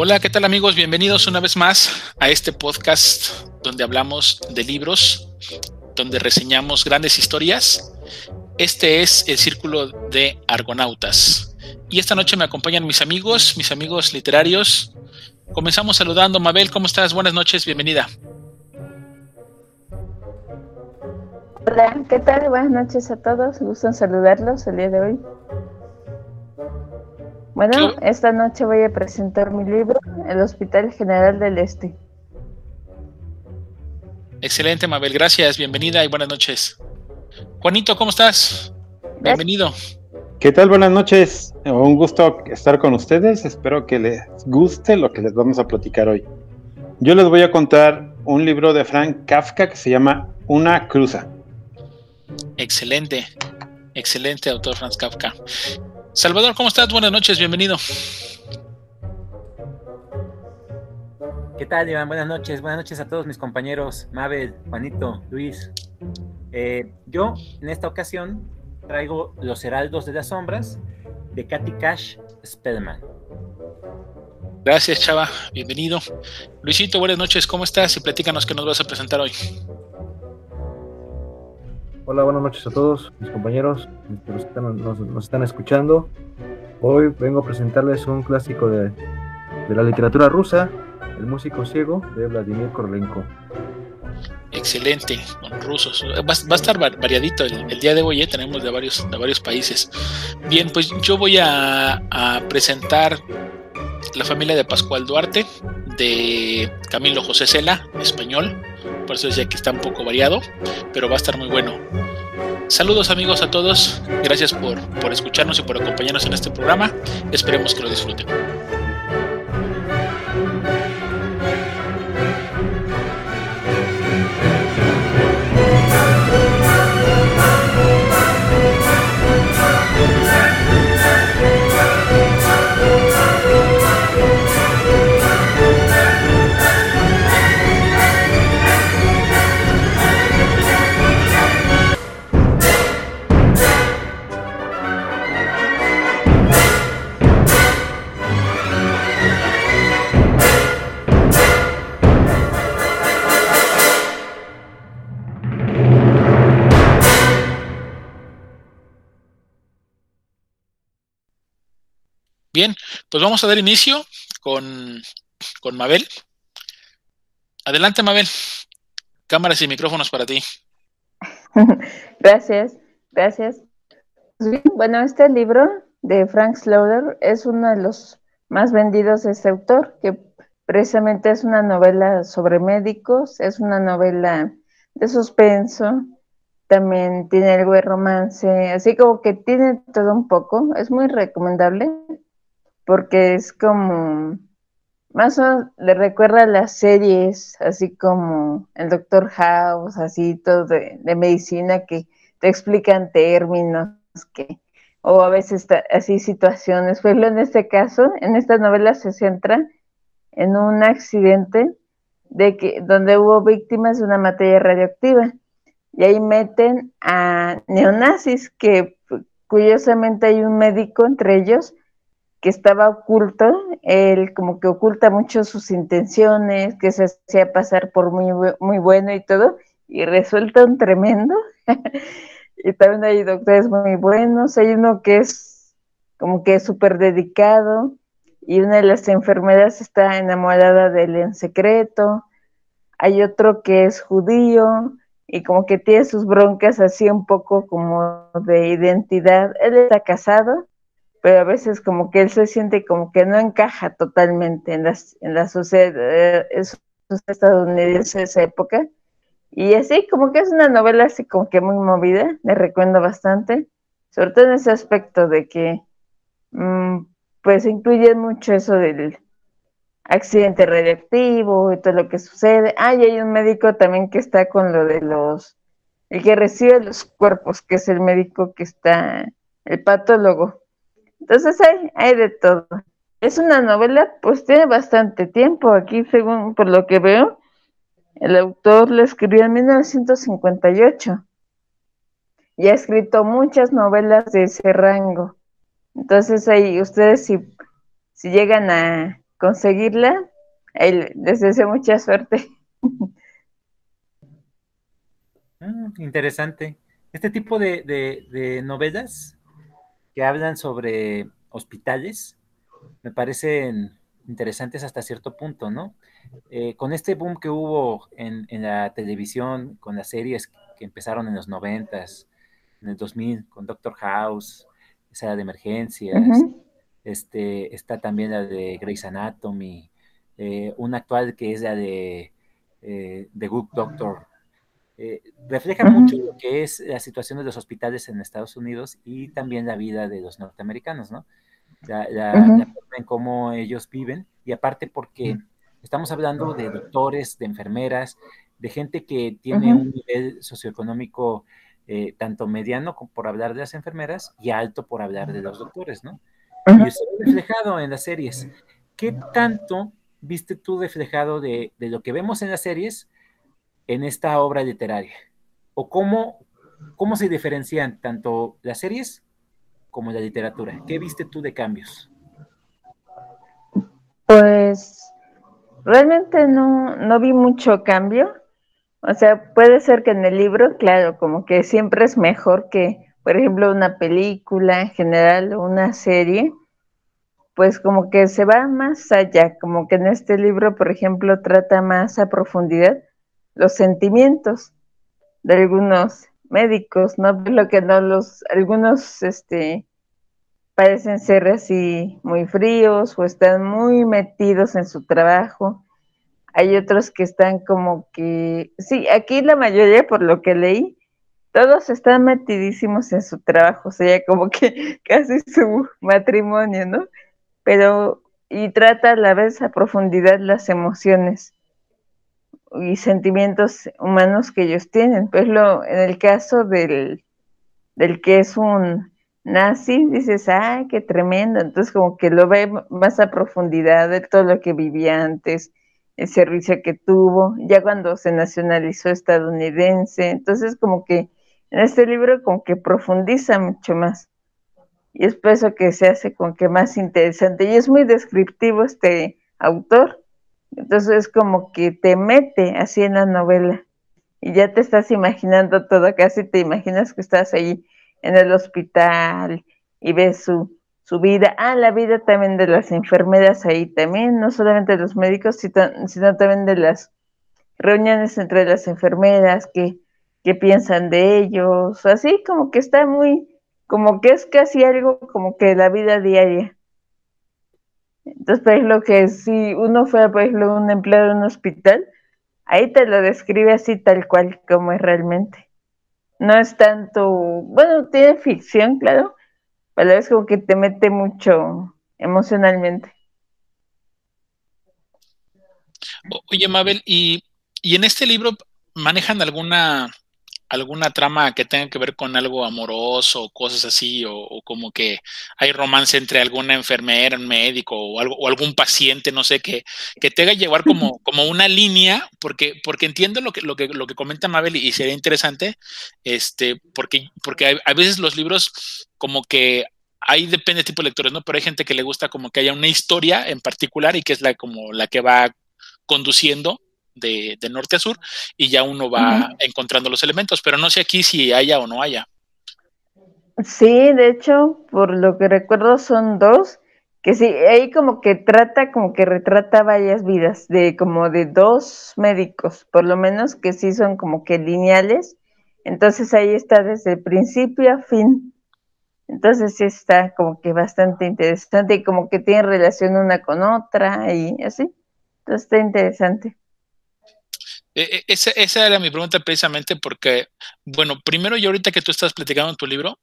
Hola, ¿qué tal amigos? Bienvenidos una vez más a este podcast donde hablamos de libros, donde reseñamos grandes historias. Este es el Círculo de Argonautas. Y esta noche me acompañan mis amigos, mis amigos literarios. Comenzamos saludando. Mabel, ¿cómo estás? Buenas noches, bienvenida. Hola, ¿qué tal? Buenas noches a todos. Gusto en saludarlos el día de hoy. Bueno, esta noche voy a presentar mi libro, El Hospital General del Este. Excelente, Mabel, gracias, bienvenida y buenas noches. Juanito, ¿cómo estás? Bienvenido. ¿Qué tal? Buenas noches. Un gusto estar con ustedes. Espero que les guste lo que les vamos a platicar hoy. Yo les voy a contar un libro de Frank Kafka que se llama Una cruza. Excelente, excelente autor Frank Kafka. Salvador, ¿cómo estás? Buenas noches, bienvenido. ¿Qué tal, Iván? Buenas noches, buenas noches a todos mis compañeros, Mabel, Juanito, Luis. Eh, yo, en esta ocasión, traigo Los Heraldos de las Sombras de Katy Cash Spellman. Gracias, Chava, bienvenido. Luisito, buenas noches, ¿cómo estás? Y platícanos qué nos vas a presentar hoy. Hola, buenas noches a todos mis compañeros que nos, están escuchando. Hoy vengo a presentarles un clásico de, la literatura rusa, El músico ciego de Vladimir Korlenko. Excelente, con rusos. Va, a estar variadito el, día de hoy, ¿eh? tenemos de varios, de varios países. Bien, pues yo voy a, a presentar La familia de Pascual Duarte, de Camilo José Cela, español por eso decía que está un poco variado, pero va a estar muy bueno. Saludos amigos a todos, gracias por, por escucharnos y por acompañarnos en este programa, esperemos que lo disfruten. Pues vamos a dar inicio con, con Mabel. Adelante, Mabel. Cámaras y micrófonos para ti. gracias, gracias. Bueno, este libro de Frank Slaughter es uno de los más vendidos de este autor, que precisamente es una novela sobre médicos, es una novela de suspenso, también tiene algo de romance, así como que tiene todo un poco, es muy recomendable porque es como, más le recuerda a las series, así como el Doctor House, así todo de, medicina que te explican términos, que, o a veces así situaciones. Pero en este caso, en esta novela se centra en un accidente de que, donde hubo víctimas de una materia radioactiva. Y ahí meten a neonazis, que curiosamente hay un médico entre ellos que estaba oculto, él como que oculta mucho sus intenciones, que se hacía pasar por muy, muy bueno y todo, y resulta un tremendo. y también hay doctores muy buenos, hay uno que es como que súper dedicado, y una de las enfermeras está enamorada de él en secreto, hay otro que es judío, y como que tiene sus broncas así un poco como de identidad. Él está casado, pero a veces como que él se siente como que no encaja totalmente en, las, en la sociedad, eh, estadounidense de esa época. Y así como que es una novela así como que muy movida, le recuerdo bastante, sobre todo en ese aspecto de que mm, pues incluye mucho eso del accidente radiactivo y todo lo que sucede. Ah, y hay un médico también que está con lo de los, el que recibe los cuerpos, que es el médico que está, el patólogo entonces hay, hay de todo. Es una novela, pues tiene bastante tiempo. Aquí, según por lo que veo, el autor la escribió en 1958 y ha escrito muchas novelas de ese rango. Entonces ahí ustedes si, si llegan a, conseguirla, les deseo mucha suerte. Ah, interesante. Este tipo de, novelas que hablan sobre hospitales me parecen interesantes hasta cierto punto, ¿no? Eh, con este boom que hubo en, la televisión, con las series que empezaron en los noventas, en el 2000, con Doctor House, esa de emergencias, este, está también la de Grey's Anatomy, eh, una actual que es la de eh, The Good Doctor. Eh, refleja mucho lo que es la situación de los hospitales en Estados Unidos y también la vida de los norteamericanos, ¿no? La, forma en cómo ellos viven y aparte porque estamos hablando de doctores, de enfermeras, de gente que tiene un nivel socioeconómico tanto mediano por hablar de las enfermeras y alto por hablar de los doctores, ¿no? Y eso reflejado en las series. ¿Qué tanto viste tú reflejado de, lo que vemos en las series en esta obra literaria? ¿O cómo, cómo se diferencian tanto las series como la literatura? ¿Qué viste tú de cambios? Pues realmente no, no vi mucho cambio. O sea, puede ser que en el libro, claro, como que siempre es mejor que, por ejemplo, una película en general o una serie, pues como que se va más allá, como que en este libro, por ejemplo, trata más a profundidad los sentimientos de algunos médicos, ¿no? Lo que no los, algunos, este, parecen ser así muy fríos o están muy metidos en su trabajo. Hay otros que están como que, sí, aquí la mayoría, por lo que leí, todos están metidísimos en su trabajo, o sea, como que casi su matrimonio, ¿no? pero y trata a la vez a profundidad las emociones y sentimientos humanos que ellos tienen. Pues lo, en el caso del, del que es un nazi, dices, ay, qué tremendo. Entonces como que lo ve más a profundidad de todo lo que vivía antes, el servicio que tuvo, ya cuando se nacionalizó estadounidense. Entonces como que en este libro como que profundiza mucho más y es por eso que se hace con que más interesante. Y es muy descriptivo este autor, entonces es como que te mete así en la novela y ya te estás imaginando todo, casi te imaginas que estás ahí en el hospital y ves su, su vida, ah, la vida también de las enfermeras ahí también, no solamente de los médicos, sino, también de las reuniones entre las enfermeras, que, que piensan de ellos, así como que está muy, como que es casi algo como que la vida diaria. Entonces, por ejemplo, que si uno fuera, por ejemplo, un empleado de un hospital, ahí te lo describe así tal cual como es realmente. No es tanto, bueno, tiene ficción, claro, pero es como que te mete mucho emocionalmente. Oye, Mabel, ¿y, y en este libro manejan alguna alguna trama que tenga que ver con algo amoroso, cosas así, o, como que hay romance entre alguna enfermera, un médico o, algo, o algún paciente, no sé, que, que te haga llevar como, como una línea, porque, porque entiendo lo que, lo, que, lo que comenta Mabel y, sería interesante, este, porque, porque a veces los libros como que ahí depende del tipo de lectores, ¿no? Pero hay gente que le gusta como que haya una historia en particular y que es la como la que va conduciendo de, norte a sur y ya uno va encontrando los elementos, pero no sé aquí si haya o no haya. Sí, de hecho, por lo que recuerdo son dos, que sí, ahí como que trata, como que retrata varias vidas, de como de dos médicos, por lo menos que sí son como que lineales, entonces ahí está desde principio a fin. Entonces sí está como que bastante interesante y como que tiene relación una con otra y así. Entonces está interesante. E, e, esa, esa, era mi pregunta precisamente porque, bueno, primero yo ahorita que tú estás platicando en tu libro,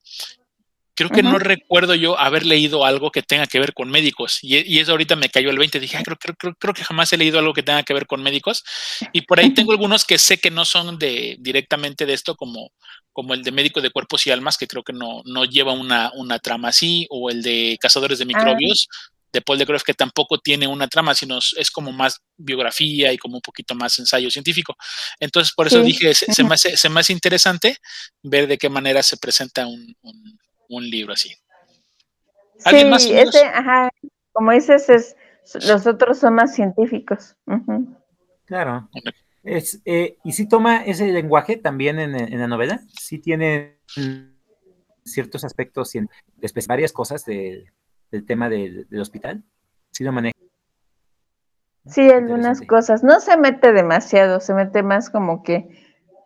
creo que no recuerdo yo haber leído algo que tenga que ver con médicos. Y, eso ahorita me cayó el 20. Dije, creo, creo, creo, que jamás he leído algo que tenga que ver con médicos. Y por ahí tengo algunos que sé que no son de directamente de esto, como, como el de médico de cuerpos y almas, que creo que no, no lleva una, una trama así, o el de cazadores de ah. microbios, de Paul de Groff, que tampoco tiene una trama, sino es como más biografía y como un poquito más ensayo científico. Entonces, por eso dije, se, me hace, interesante ver de qué manera se presenta un, un, libro así. Sí, ese, ajá, como dices, es, Los otros son más científicos. Claro. Es, eh, ¿Y si toma ese lenguaje también en, la novela? ¿Sí tiene ciertos aspectos, varias cosas del tema del, hospital? ¿Sí lo maneja? Sí, algunas cosas. No se mete demasiado, se mete más como que,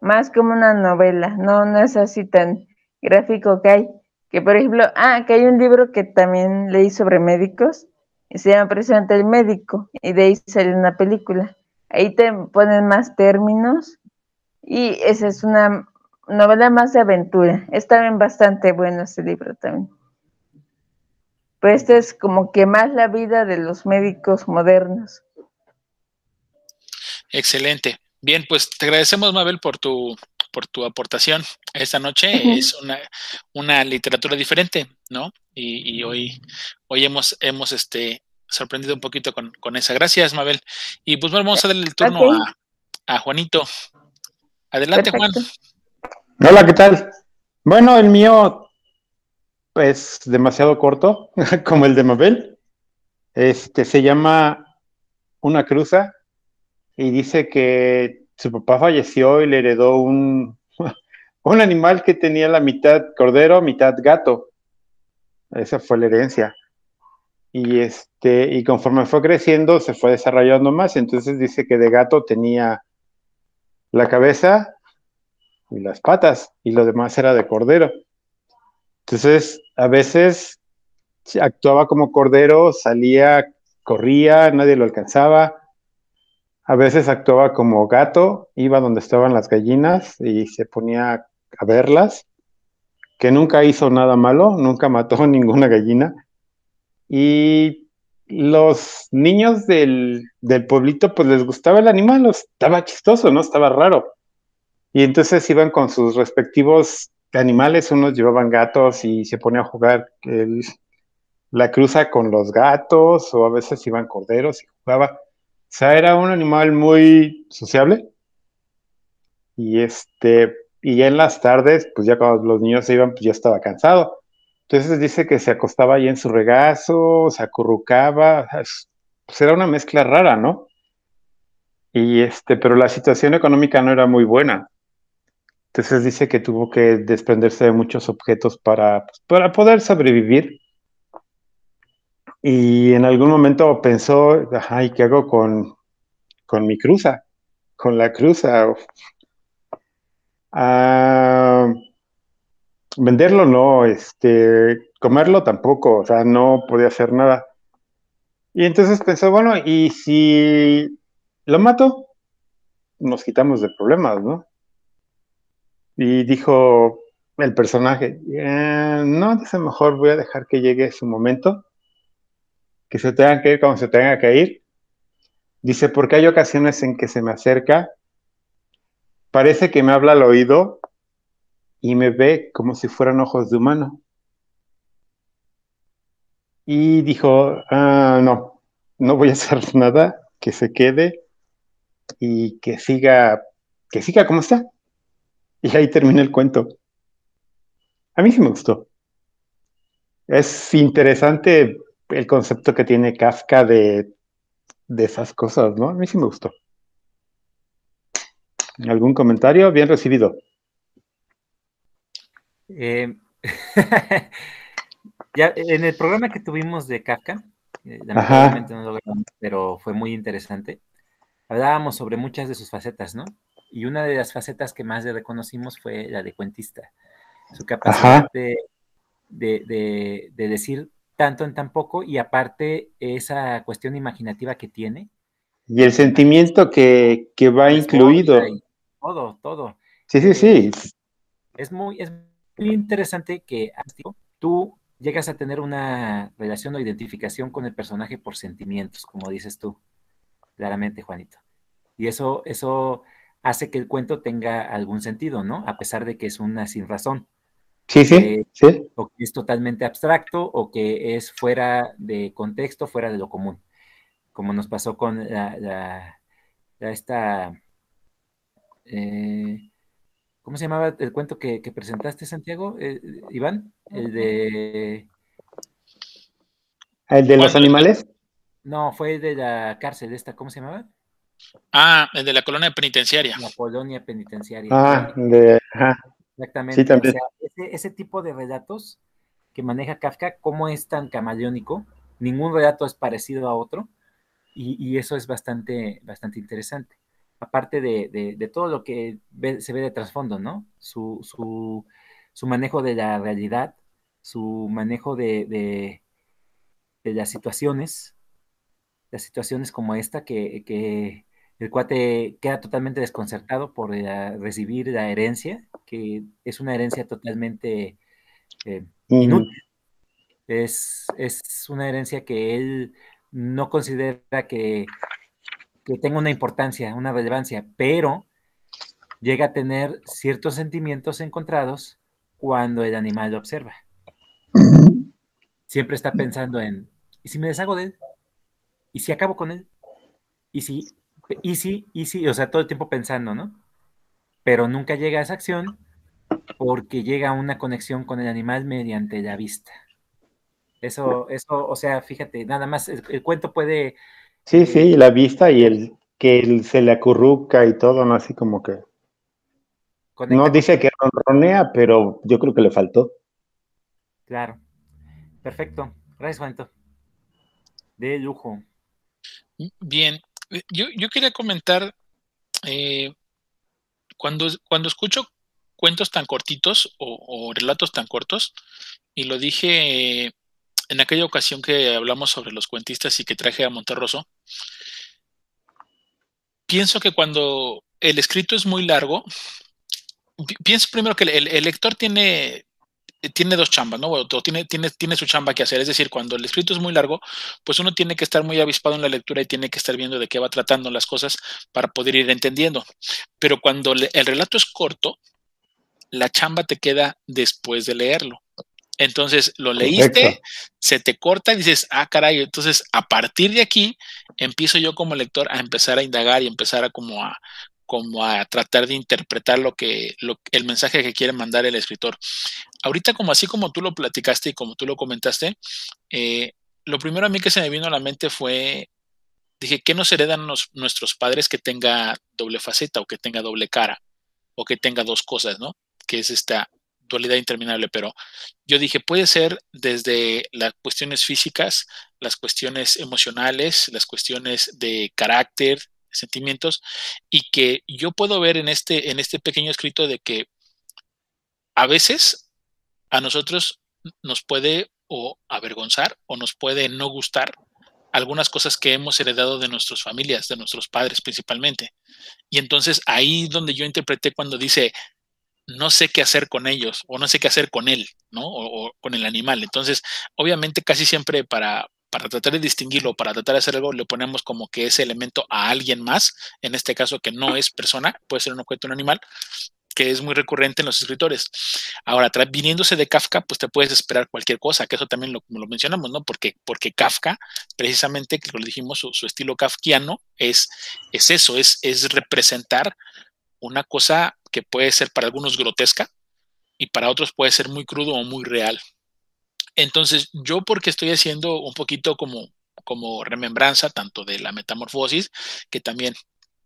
más como una novela. No, no es así tan gráfico que hay. Que por ejemplo, ah, que hay un libro que también leí sobre médicos, y se llama precisamente El médico, y de ahí sale una película. Ahí te ponen más términos, y esa es una novela más de aventura. Es también bastante bueno ese libro también. Pues este es como que más la vida de los médicos modernos. Excelente. Bien, pues te agradecemos, Mabel, por tu, por tu aportación esta noche. Es una, una, literatura diferente, ¿no? Y, hoy, hoy hemos, hemos este, sorprendido un poquito con, con, esa. Gracias, Mabel. Y pues vamos a darle el turno a, Juanito. Adelante, Juan. Hola, ¿qué tal? Bueno, el mío es demasiado corto, como el de Mabel. Este se llama Una cruza y dice que su papá falleció y le heredó un, un animal que tenía la mitad cordero, mitad gato. Esa fue la herencia. Y este, y conforme fue creciendo, se fue desarrollando más. Entonces dice que de gato tenía la cabeza y las patas, y lo demás era de cordero. Entonces, a veces actuaba como cordero, salía, corría, nadie lo alcanzaba a veces actuaba como gato, iba donde estaban las gallinas y se ponía a verlas, que nunca hizo nada malo, nunca mató ninguna gallina. Y los niños del, pueblito pues les gustaba el animal, estaba chistoso, ¿no? Estaba raro. Y entonces iban con sus respectivos animales, unos llevaban gatos y se ponía a jugar la cruza con los gatos, o a veces iban corderos y jugaba. O sea, era un animal muy sociable. Y este, y ya en las tardes, pues ya cuando los niños se iban, pues ya estaba cansado. Entonces dice que se acostaba ahí en su regazo, se acurrucaba, pues era una mezcla rara, ¿no? Y este, pero la situación económica no era muy buena. Entonces dice que tuvo que desprenderse de muchos objetos para, pues, para poder sobrevivir. Y en algún momento pensó, ay, ¿qué hago con, con mi cruza? Con la cruza. Ah, venderlo no, este, comerlo tampoco, o sea, no podía hacer nada. Y entonces pensó, bueno, ¿y si lo mato? Nos quitamos de problemas, ¿no? Y dijo el personaje, eh, no, dice, mejor voy a dejar que llegue su momento que se tengan que ir cuando se tenga que ir. Dice, porque hay ocasiones en que se me acerca, parece que me habla al oído y me ve como si fueran ojos de humano. Y dijo, ah, no, no voy a hacer nada, que se quede y que siga, que siga como está. Y ahí termina el cuento. A mí sí me gustó. Es interesante el concepto que tiene Kafka de, esas cosas, ¿no? A mí sí me gustó. ¿Algún comentario? Bien recibido. Eh, ya en el programa que tuvimos de Kafka, eh, lamentablemente no lo pero fue muy interesante. Hablábamos sobre muchas de sus facetas, ¿no? Y una de las facetas que más le reconocimos fue la de cuentista. Su capacidad de, de, de, decir tanto en tan poco y aparte esa cuestión imaginativa que tiene. Y el sentimiento que, va incluido. Todo, todo. Sí, sí, sí. Es muy, es muy interesante que tú llegas a tener una relación o identificación con el personaje por sentimientos, como dices tú, claramente, Juanito. Y eso, eso hace que el cuento tenga algún sentido, ¿no? A pesar de que es una sin razón. Sí, sí, sí. O que es totalmente abstracto o que es fuera de contexto, fuera de lo común. Como nos pasó con la, esta... Eh, ¿Cómo se llamaba el cuento que, presentaste, Santiago? Eh, Iván, el de... ¿El de los animales? No, fue de la cárcel esta, ¿cómo se llamaba? Ah, el de la colonia penitenciaria. La colonia penitenciaria. Ah, de, ajá. Exactamente. Sí, también. O sea, ese, ese tipo de relatos que maneja Kafka, cómo es tan camaleónico, ningún relato es parecido a otro, y, y eso es bastante, bastante interesante. Aparte de, de- de todo lo que ve- se ve de trasfondo, ¿no? Su, su, su manejo de la realidad, su manejo de, de- de las situaciones, las situaciones como esta, que, que el cuate queda totalmente desconcertado por la- recibir la herencia, que es una herencia totalmente eh, inútil. Es, es una herencia que él no considera que, que tenga una importancia, una relevancia, pero llega a tener ciertos sentimientos encontrados cuando el animal lo observa. Siempre está pensando en, ¿y si me deshago de él? ¿Y si acabo con él? ¿Y si? ¿Y si? ¿Y si? O sea, todo el tiempo pensando, ¿no? Pero nunca llega a esa acción porque llega a una conexión con el animal mediante la vista. Eso, eso, o sea, fíjate, nada más el, el cuento puede Sí, sí, la vista y el que él se le acurruca y todo, ¿no? Así como que. No dice que ronronea, pero yo creo que le faltó. Claro. Perfecto. Gracias, Juanito. De lujo. Bien, eh, yo, yo quería comentar, eh, cuando, cuando escucho cuentos tan cortitos o, relatos tan cortos, y lo dije eh, en aquella ocasión que hablamos sobre los cuentistas y que traje a Monterroso, pienso que cuando el escrito es muy largo, pi- pienso primero que el lector tiene, tiene dos chambas, ¿no? O tiene, tiene, tiene su chamba que hacer. Es decir, cuando el escrito es muy largo, pues uno tiene que estar muy avispado en la lectura y tiene que estar viendo de qué va tratando las cosas para poder ir entendiendo. Pero cuando le- el relato es corto, la chamba te queda después de leerlo. Entonces lo leíste, se te corta y dices, ah, caray, entonces a partir de aquí empiezo yo como lector a empezar a indagar y empezar a como a como a tratar de interpretar lo que, lo, el mensaje que quiere mandar el escritor. Ahorita, como así como tú lo platicaste y como tú lo comentaste, eh, lo primero a mí que se me vino a la mente fue, dije, ¿qué nos heredan nuestros padres que tenga doble faceta o que tenga doble cara o que tenga dos cosas, ¿no? Que es esta dualidad interminable, pero yo dije, puede ser desde las cuestiones físicas, las cuestiones emocionales, las cuestiones de carácter, sentimientos, y que yo puedo ver en este, en este pequeño escrito de que a veces a nosotros nos puede o avergonzar o nos puede no gustar algunas cosas que hemos heredado de nuestras familias, de nuestros padres principalmente. Y entonces ahí donde yo interpreté cuando dice, no sé qué hacer con ellos o no sé qué hacer con él, ¿no? O, o con el animal. Entonces, obviamente casi siempre para, para tratar de distinguirlo, para tratar de hacer algo, le ponemos como que ese elemento a alguien más, en este caso que no es persona, puede ser un objeto, un animal, que es muy recurrente en los escritores. Ahora, viniéndose de Kafka, pues te puedes esperar cualquier cosa, que eso también lo, lo mencionamos, ¿no? Porque, porque Kafka, precisamente, que lo dijimos, su, su estilo kafkiano es, es eso, es, es representar una cosa que puede ser para algunos grotesca y para otros puede ser muy crudo o muy real. Entonces, yo porque estoy haciendo un poquito como, como remembranza tanto de la metamorfosis, que también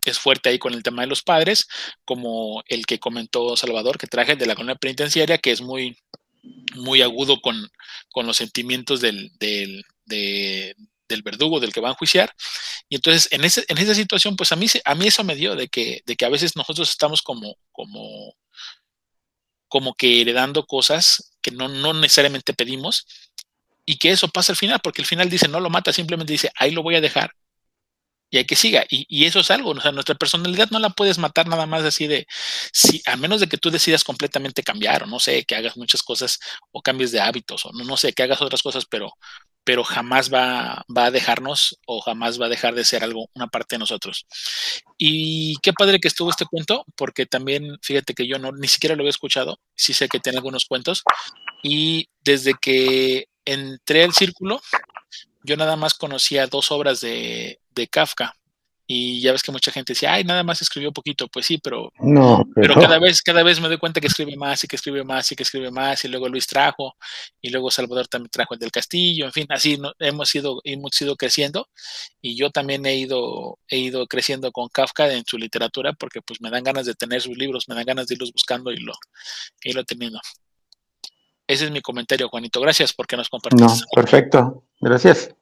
es fuerte ahí con el tema de los padres, como el que comentó Salvador, que traje de la colonia penitenciaria, que es muy, muy agudo con, con los sentimientos del, del, de, del verdugo, del que va a enjuiciar. Y entonces, en, ese, en esa situación, pues a mí, a mí eso me dio de que, de que a veces nosotros estamos como, como, como que heredando cosas que no, no necesariamente pedimos y que eso pasa al final, porque al final dice, no lo mata, simplemente dice, ahí lo voy a dejar y hay que siga. Y, y eso es algo, o sea, nuestra personalidad no la puedes matar nada más así de, si, a menos de que tú decidas completamente cambiar, o no sé, que hagas muchas cosas o cambies de hábitos, o no, no sé, que hagas otras cosas, pero, pero jamás va, va a dejarnos o jamás va a dejar de ser algo, una parte de nosotros. Y qué padre que estuvo este cuento, porque también, fíjate que yo no, ni siquiera lo había escuchado, sí sé que tiene algunos cuentos, y desde que entré al círculo, yo nada más conocía dos obras de, de Kafka, y ya ves que mucha gente decía, ay, nada más escribió poquito, pues sí, pero, No, pero cada vez, cada vez me doy cuenta que escribe más y que escribe más y que escribe más, y luego Luis trajo, y luego Salvador también trajo el del Castillo, en fin, así no- hemos ido, hemos ido creciendo, y yo también he ido, he ido creciendo con Kafka en su literatura, porque pues me dan ganas de tener sus libros, me dan ganas de irlos buscando y lo, y lo teniendo. Ese es mi comentario, Juanito. Gracias porque nos no, compartiste. perfecto. Gracias.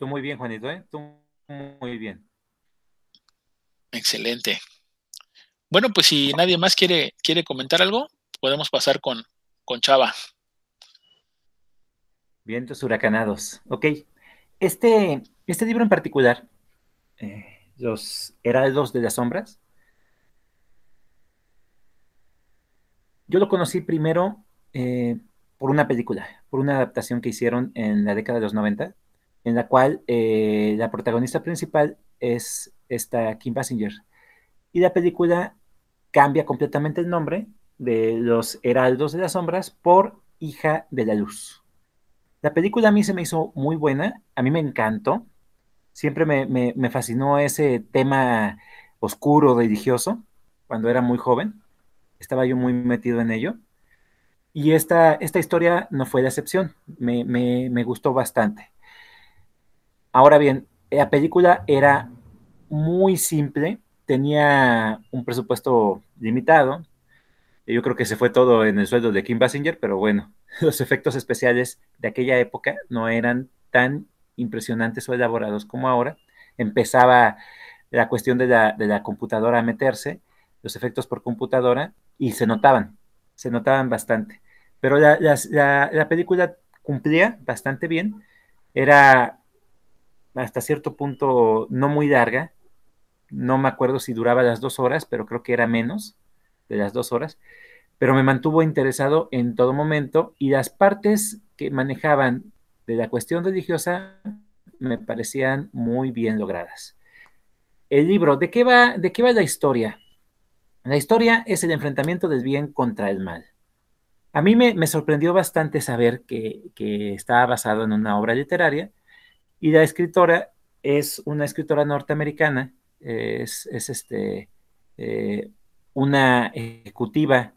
Tú muy bien, Juanito, ¿eh? Tú muy bien. Excelente. Bueno, pues si nadie más quiere, quiere comentar algo, podemos pasar con, con Chava. Vientos huracanados. Ok. Este, este libro en particular, eh, Los Heraldos de las Sombras, yo lo conocí primero eh, por una película, por una adaptación que hicieron en la década de los 90, en la cual eh, la protagonista principal es esta Kim Basinger. Y la película cambia completamente el nombre de Los Heraldos de las Sombras por Hija de la Luz. La película a mí se me hizo muy buena, a mí me encantó, siempre me, me, fascinó ese tema oscuro, religioso, cuando era muy joven, estaba yo muy metido en ello. Y esta, esta historia no fue la excepción, me, me gustó bastante. Ahora bien, la película era muy simple, tenía un presupuesto limitado. Yo creo que se fue todo en el sueldo de Kim Basinger, pero bueno, los efectos especiales de aquella época no eran tan impresionantes o elaborados como ahora. Empezaba la cuestión de la, computadora a meterse, los efectos por computadora, y se notaban, se notaban bastante. Pero la, la película cumplía bastante bien, era hasta cierto punto no muy larga, no me acuerdo si duraba las dos horas, pero creo que era menos de las dos horas, pero me mantuvo interesado en todo momento y las partes que manejaban de la cuestión religiosa me parecían muy bien logradas. El libro, ¿de qué va, de qué va la historia? La historia es el enfrentamiento del bien contra el mal. A mí me, me sorprendió bastante saber que, que estaba basado en una obra literaria y la escritora es una escritora norteamericana, es, es este, eh, una ejecutiva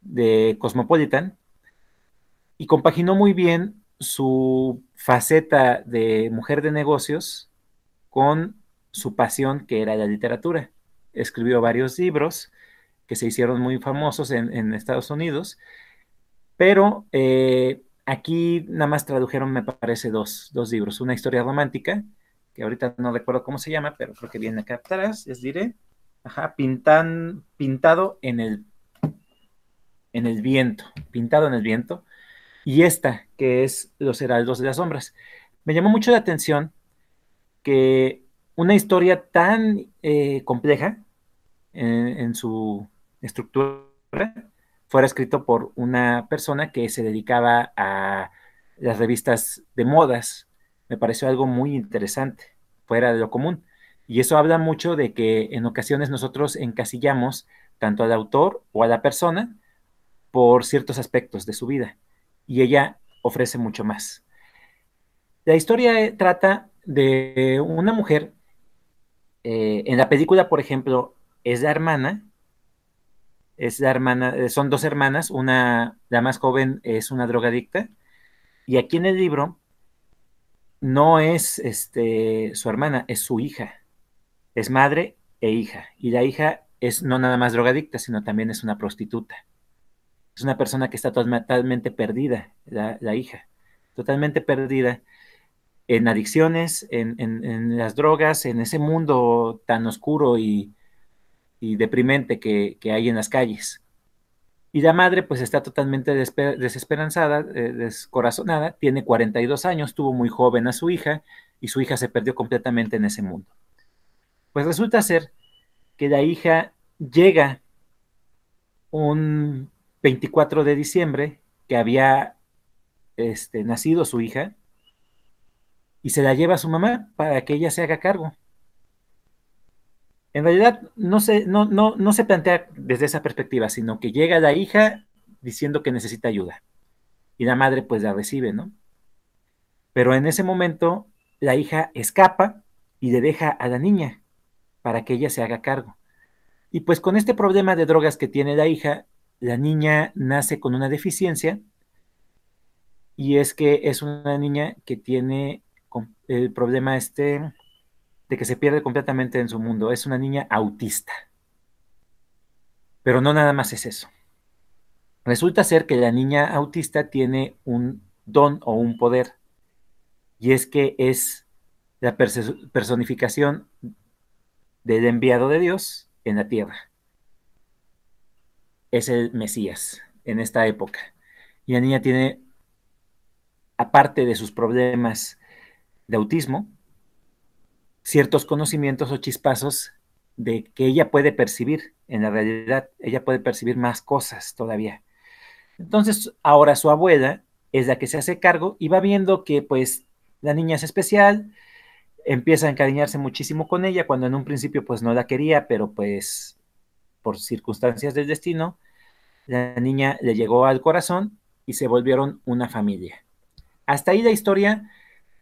de Cosmopolitan y compaginó muy bien su faceta de mujer de negocios con su pasión que era la literatura. Escribió varios libros que se hicieron muy famosos en, en Estados Unidos, pero eh, aquí nada más tradujeron, me parece, dos, dos, libros. Una historia romántica, que ahorita no recuerdo cómo se llama, pero creo que viene acá atrás, les diré. Ajá, pintan, pintado en el, en el viento, pintado en el viento. Y esta, que es Los Heraldos de las Sombras. Me llamó mucho la atención que una historia tan eh, compleja en, en, su estructura fuera escrito por una persona que se dedicaba a las revistas de modas. Me pareció algo muy interesante, fuera de lo común. Y eso habla mucho de que en ocasiones nosotros encasillamos tanto al autor o a la persona por ciertos aspectos de su vida. Y ella ofrece mucho más. La historia trata de una mujer. Eh, en la película, por ejemplo, es la hermana. Es la hermana, son dos hermanas. Una, la más joven, es una drogadicta. Y aquí en el libro no es este, su hermana, es su hija. Es madre e hija. Y la hija es no nada más drogadicta, sino también es una prostituta. Es una persona que está totalmente perdida, la, la hija. Totalmente perdida en adicciones, en, en, en, las drogas, en ese mundo tan oscuro y, y deprimente que, que, hay en las calles. Y la madre pues está totalmente desesperanzada, eh, descorazonada, tiene 42 años, tuvo muy joven a su hija y su hija se perdió completamente en ese mundo. Pues resulta ser que la hija llega un 24 de diciembre que había este, nacido su hija y se la lleva a su mamá para que ella se haga cargo. En realidad no se, no, no, no se plantea desde esa perspectiva, sino que llega la hija diciendo que necesita ayuda. Y la madre pues la recibe, ¿no? Pero en ese momento la hija escapa y le deja a la niña para que ella se haga cargo. Y pues con este problema de drogas que tiene la hija, la niña nace con una deficiencia y es que es una niña que tiene el problema este de que se pierde completamente en su mundo. Es una niña autista. Pero no nada más es eso. Resulta ser que la niña autista tiene un don o un poder. Y es que es la personificación del enviado de Dios en la tierra. Es el Mesías en esta época. Y la niña tiene, aparte de sus problemas de autismo, ciertos conocimientos o chispazos de que ella puede percibir en la realidad, ella puede percibir más cosas todavía. Entonces, ahora su abuela es la que se hace cargo y va viendo que pues la niña es especial, empieza a encariñarse muchísimo con ella, cuando en un principio pues no la quería, pero pues por circunstancias del destino, la niña le llegó al corazón y se volvieron una familia. Hasta ahí la historia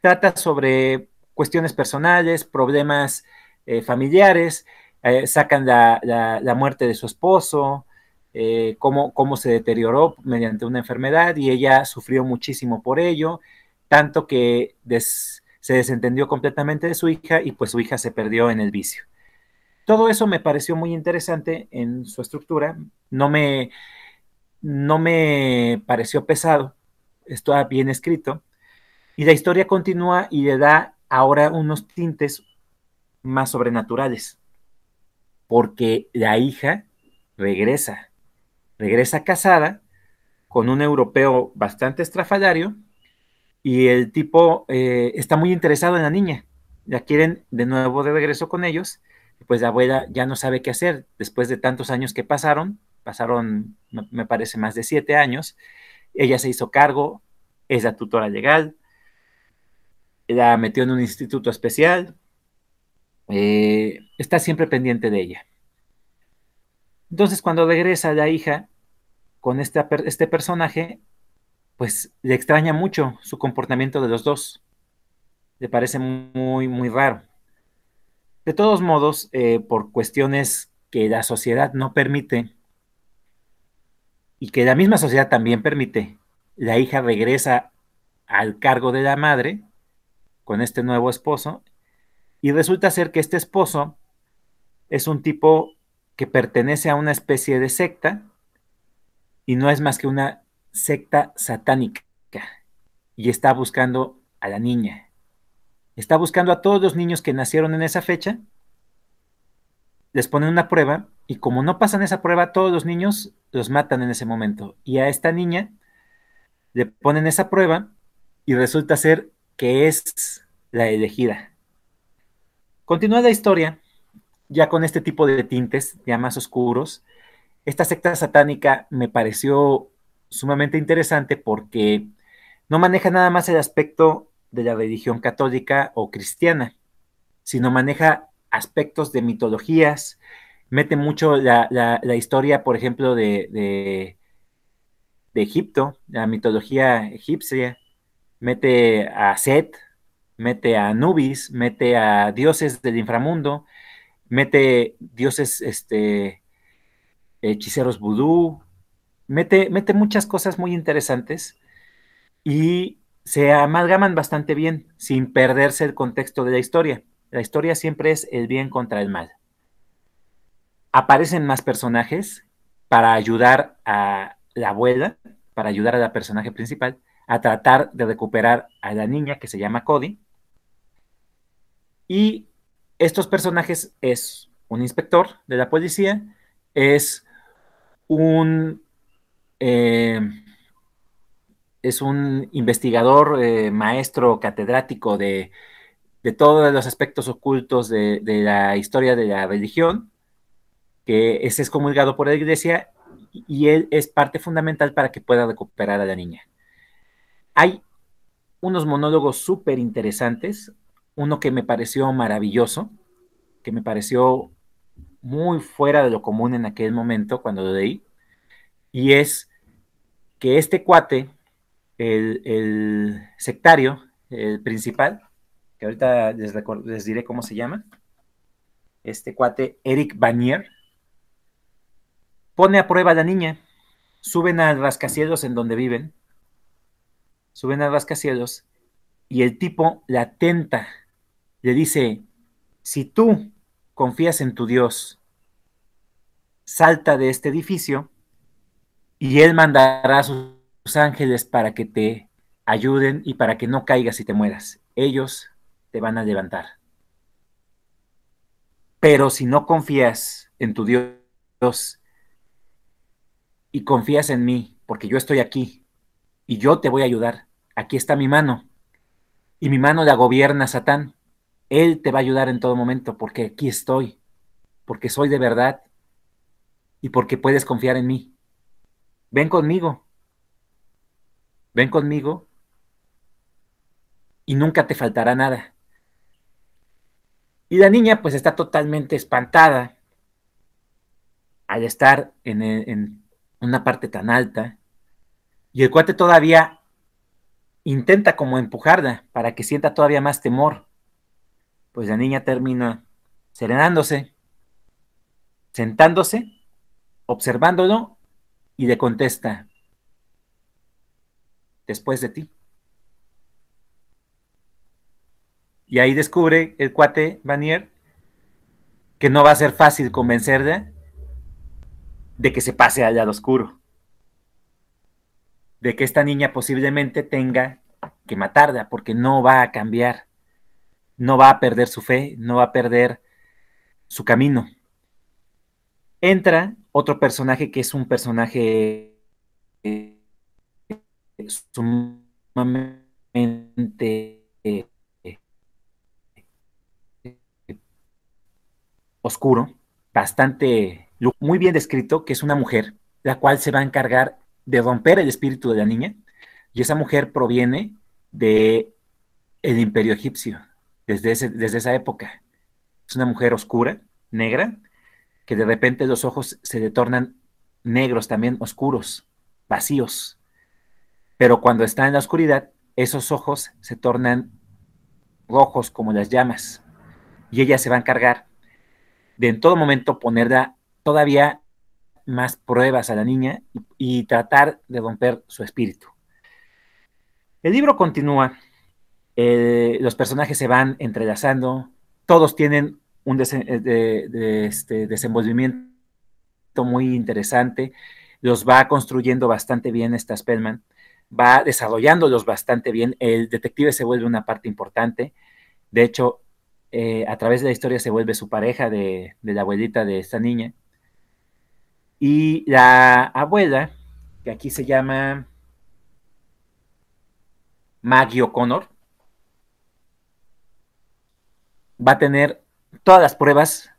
trata sobre cuestiones personales, problemas eh, familiares, eh, sacan la, muerte de su esposo, eh, cómo, cómo se deterioró mediante una enfermedad y ella sufrió muchísimo por ello, tanto que se desentendió completamente de su hija y pues su hija se perdió en el vicio. Todo eso me pareció muy interesante en su estructura, no me, no me pareció pesado, está bien escrito, y la historia continúa y le da ahora unos tintes más sobrenaturales, porque la hija regresa, regresa casada con un europeo bastante estrafalario y el tipo eh, está muy interesado en la niña. La quieren de nuevo de regreso con ellos. Pues la abuela ya no sabe qué hacer después de tantos años que pasaron. Pasaron, me parece, más de siete años. Ella se hizo cargo, es la tutora legal, la metió en un instituto especial, eh, está siempre pendiente de ella. Entonces, cuando regresa la hija con este, personaje, pues le extraña mucho su comportamiento de los dos. Le parece muy, muy raro. De todos modos, eh, por cuestiones que la sociedad no permite y que la misma sociedad también permite, la hija regresa al cargo de la madre con este nuevo esposo y resulta ser que este esposo es un tipo que pertenece a una especie de secta y no es más que una secta satánica y está buscando a la niña. Está buscando a todos los niños que nacieron en esa fecha, les ponen una prueba y como no pasan esa prueba, todos los niños los matan en ese momento. Y a esta niña le ponen esa prueba y resulta ser que es la elegida. Continúa la historia, ya con este tipo de tintes ya más oscuros. Esta secta satánica me pareció sumamente interesante porque no maneja nada más el aspecto de la religión católica o cristiana, sino maneja aspectos de mitologías, mete mucho la, historia, por ejemplo, de, de, Egipto, la mitología egipcia, mete a Set, mete a Anubis, mete a dioses del inframundo, mete dioses, este, hechiceros vudú, mete, mete muchas cosas muy interesantes y se amalgaman bastante bien sin perderse el contexto de la historia. La historia siempre es el bien contra el mal. Aparecen más personajes para ayudar a la abuela, para ayudar a la personaje principal a tratar de recuperar a la niña que se llama Cody. Y estos personajes es un inspector de la policía, es un eh, es un investigador, eh, maestro, catedrático de, todos los aspectos ocultos de, la historia de la religión, que es excomulgado por la iglesia y él es parte fundamental para que pueda recuperar a la niña. Hay unos monólogos súper interesantes, uno que me pareció maravilloso, que me pareció muy fuera de lo común en aquel momento cuando lo leí, y es que este cuate, el, sectario, el principal, que ahorita les, les diré cómo se llama, este cuate Eric Banier, pone a prueba a la niña. Suben al rascacielos en donde viven. Suben al rascacielos y el tipo la tenta. Le dice, si tú confías en tu Dios, salta de este edificio y él mandará a sus ángeles para que te ayuden y para que no caigas y te mueras. Ellos te van a levantar. Pero si no confías en tu Dios y confías en mí, porque yo estoy aquí y yo te voy a ayudar, aquí está mi mano y mi mano la gobierna Satán. Él te va a ayudar en todo momento porque aquí estoy, porque soy de verdad y porque puedes confiar en mí. Ven conmigo. Ven conmigo y nunca te faltará nada. Y la niña pues está totalmente espantada al estar en, una parte tan alta. Y el cuate todavía intenta como empujarla para que sienta todavía más temor. Pues la niña termina serenándose, sentándose, observándolo y le contesta, después de ti. Y ahí descubre el cuate Vanier que no va a ser fácil convencerla de que se pase al lado oscuro. De que esta niña posiblemente tenga que matarla porque no va a cambiar. No va a perder su fe, no va a perder su camino. Entra otro personaje que es un personaje eh, sumamente eh, oscuro, bastante, muy bien descrito, que es una mujer, la cual se va a encargar de romper el espíritu de la niña, y esa mujer proviene de el imperio egipcio, desde, desde esa época. Es una mujer oscura, negra, que de repente los ojos se le tornan negros, también oscuros, vacíos. Pero cuando está en la oscuridad, esos ojos se tornan rojos como las llamas. Y ella se va a encargar de en todo momento ponerla todavía más pruebas a la niña y, tratar de romper su espíritu. El libro continúa, eh, los personajes se van entrelazando, todos tienen un eh, este, desenvolvimiento muy interesante, los va construyendo bastante bien esta Spellman, va desarrollándolos bastante bien, el detective se vuelve una parte importante, de hecho, eh, a través de la historia se vuelve su pareja de, la abuelita de esta niña. Y la abuela, que aquí se llama Maggie O'Connor, va a tener todas las pruebas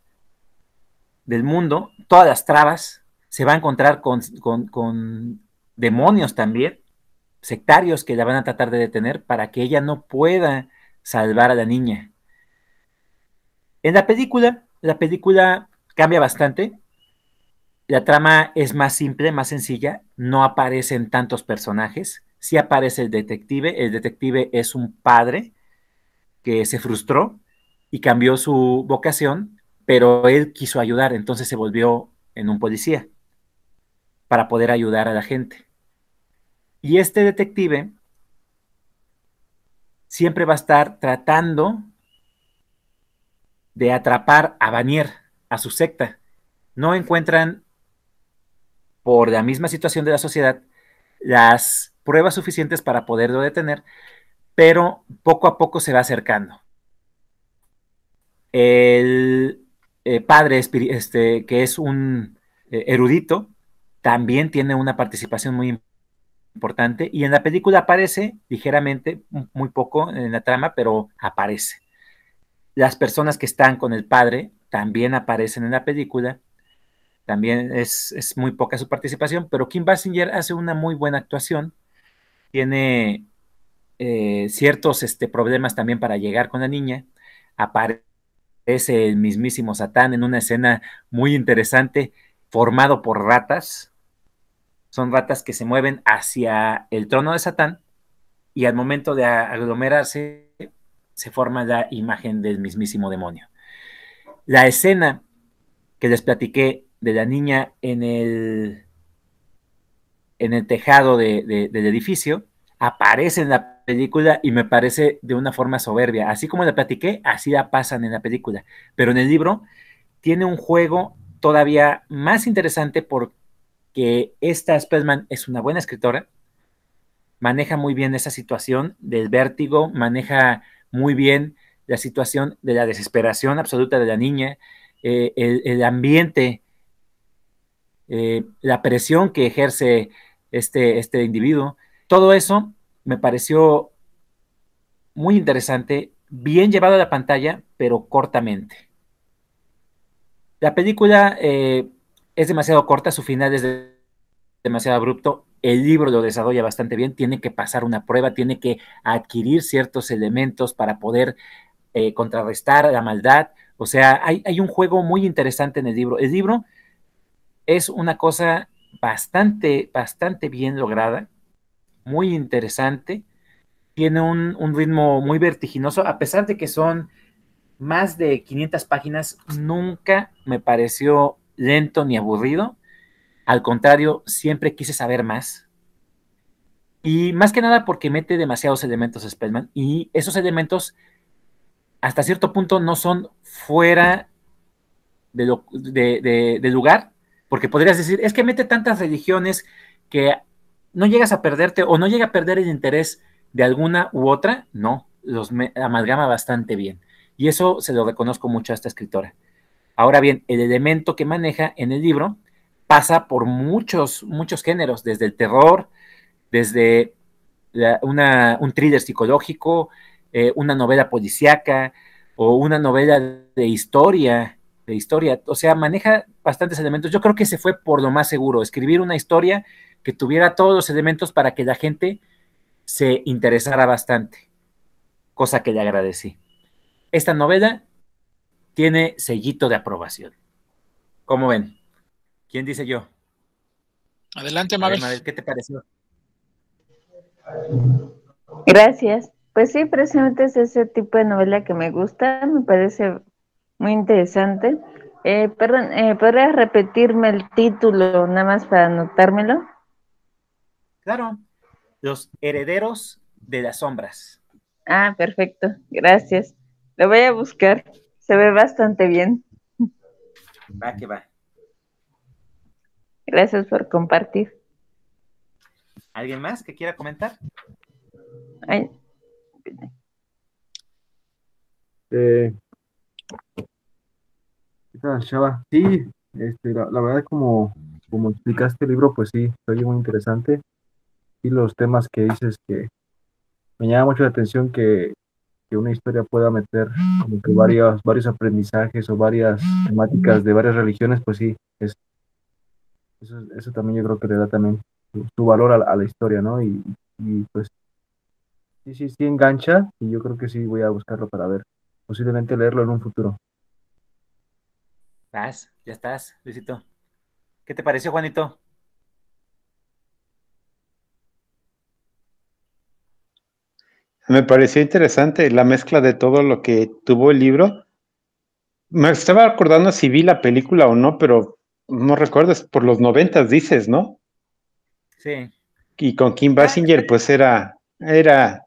del mundo, todas las trabas, se va a encontrar con, con demonios también, sectarios que la van a tratar de detener para que ella no pueda salvar a la niña. En la película, la película cambia bastante. La trama es más simple, más sencilla. No aparecen tantos personajes. Sí aparece el detective. El detective es un padre que se frustró y cambió su vocación, pero él quiso ayudar, entonces se volvió en un policía para poder ayudar a la gente. Y este detective siempre va a estar tratando de atrapar a Banier, a su secta. No encuentran, por la misma situación de la sociedad, las pruebas suficientes para poderlo detener, pero poco a poco se va acercando. El eh, padre, este, que es un eh, erudito, también tiene una participación muy importante y en la película aparece ligeramente, muy poco en la trama, pero aparece. Las personas que están con el padre también aparecen en la película. También es, muy poca su participación, pero Kim Basinger hace una muy buena actuación. Tiene eh, ciertos este, problemas también para llegar con la niña. Aparece el mismísimo Satán en una escena muy interesante, formado por ratas. Son ratas que se mueven hacia el trono de Satán y al momento de aglomerarse se forma la imagen del mismísimo demonio. La escena que les platiqué de la niña en el, en el tejado del edificio aparece en la película y me parece de una forma soberbia. Así como la platiqué, así la pasan en la película. Pero en el libro tiene un juego todavía más interesante porque esta Spellman es una buena escritora, maneja muy bien esa situación del vértigo, maneja muy bien la situación de la desesperación absoluta de la niña, eh, el, ambiente, eh, la presión que ejerce este, este individuo. Todo eso me pareció muy interesante, bien llevado a la pantalla, pero cortamente. La película eh, es demasiado corta, su final es demasiado abrupto. El libro lo desarrolla bastante bien, tiene que pasar una prueba, tiene que adquirir ciertos elementos para poder eh, contrarrestar la maldad. O sea, hay, hay un juego muy interesante en el libro. El libro es una cosa bastante, bastante bien lograda, muy interesante, tiene un, ritmo muy vertiginoso, a pesar de que son más de 500 páginas, nunca me pareció lento ni aburrido, al contrario, siempre quise saber más. Y más que nada porque mete demasiados elementos Spellman y esos elementos hasta cierto punto no son fuera de, de lugar, porque podrías decir, es que mete tantas religiones que no llegas a perderte o no llega a perder el interés de alguna u otra, no, los amalgama bastante bien. Y eso se lo reconozco mucho a esta escritora. Ahora bien, el elemento que maneja en el libro pasa por muchos, muchos géneros, desde el terror, desde un thriller psicológico, eh, una novela policíaca o una novela de historia, de historia, o sea, maneja bastantes elementos. Yo creo que se fue por lo más seguro, escribir una historia que tuviera todos los elementos para que la gente se interesara bastante, cosa que le agradecí. Esta novela tiene sellito de aprobación. ¿Cómo ven? ¿Quién dice yo? Adelante, Mabel. ¿Qué te pareció? Gracias. Pues sí, precisamente es ese tipo de novela que me gusta, me parece muy interesante. Eh, perdón, eh, ¿podrías repetirme el título nada más para anotármelo? Claro, Los Herederos de las Sombras. Ah, perfecto, gracias. Lo voy a buscar, se ve bastante bien. Va que va. Gracias por compartir. ¿Alguien más que quiera comentar? Ay. Eh, Chava? Sí, este, la, verdad como, como explicaste el libro, pues sí, se muy interesante. Y los temas que dices que me llama mucho la atención que, una historia pueda meter como que varios, varios aprendizajes o varias temáticas de varias religiones, pues sí, es, eso, también yo creo que le da también su, valor a, la historia, ¿no? Y, y, pues sí, sí, sí engancha y yo creo que sí voy a buscarlo para ver, posiblemente leerlo en un futuro. Vas, ya estás, Luisito. ¿Qué te pareció, Juanito? Me pareció interesante la mezcla de todo lo que tuvo el libro. Me estaba acordando si vi la película o no, pero no recuerdo, es por los noventas dices, ¿no? Sí. Y con Kim Basinger, pues era, era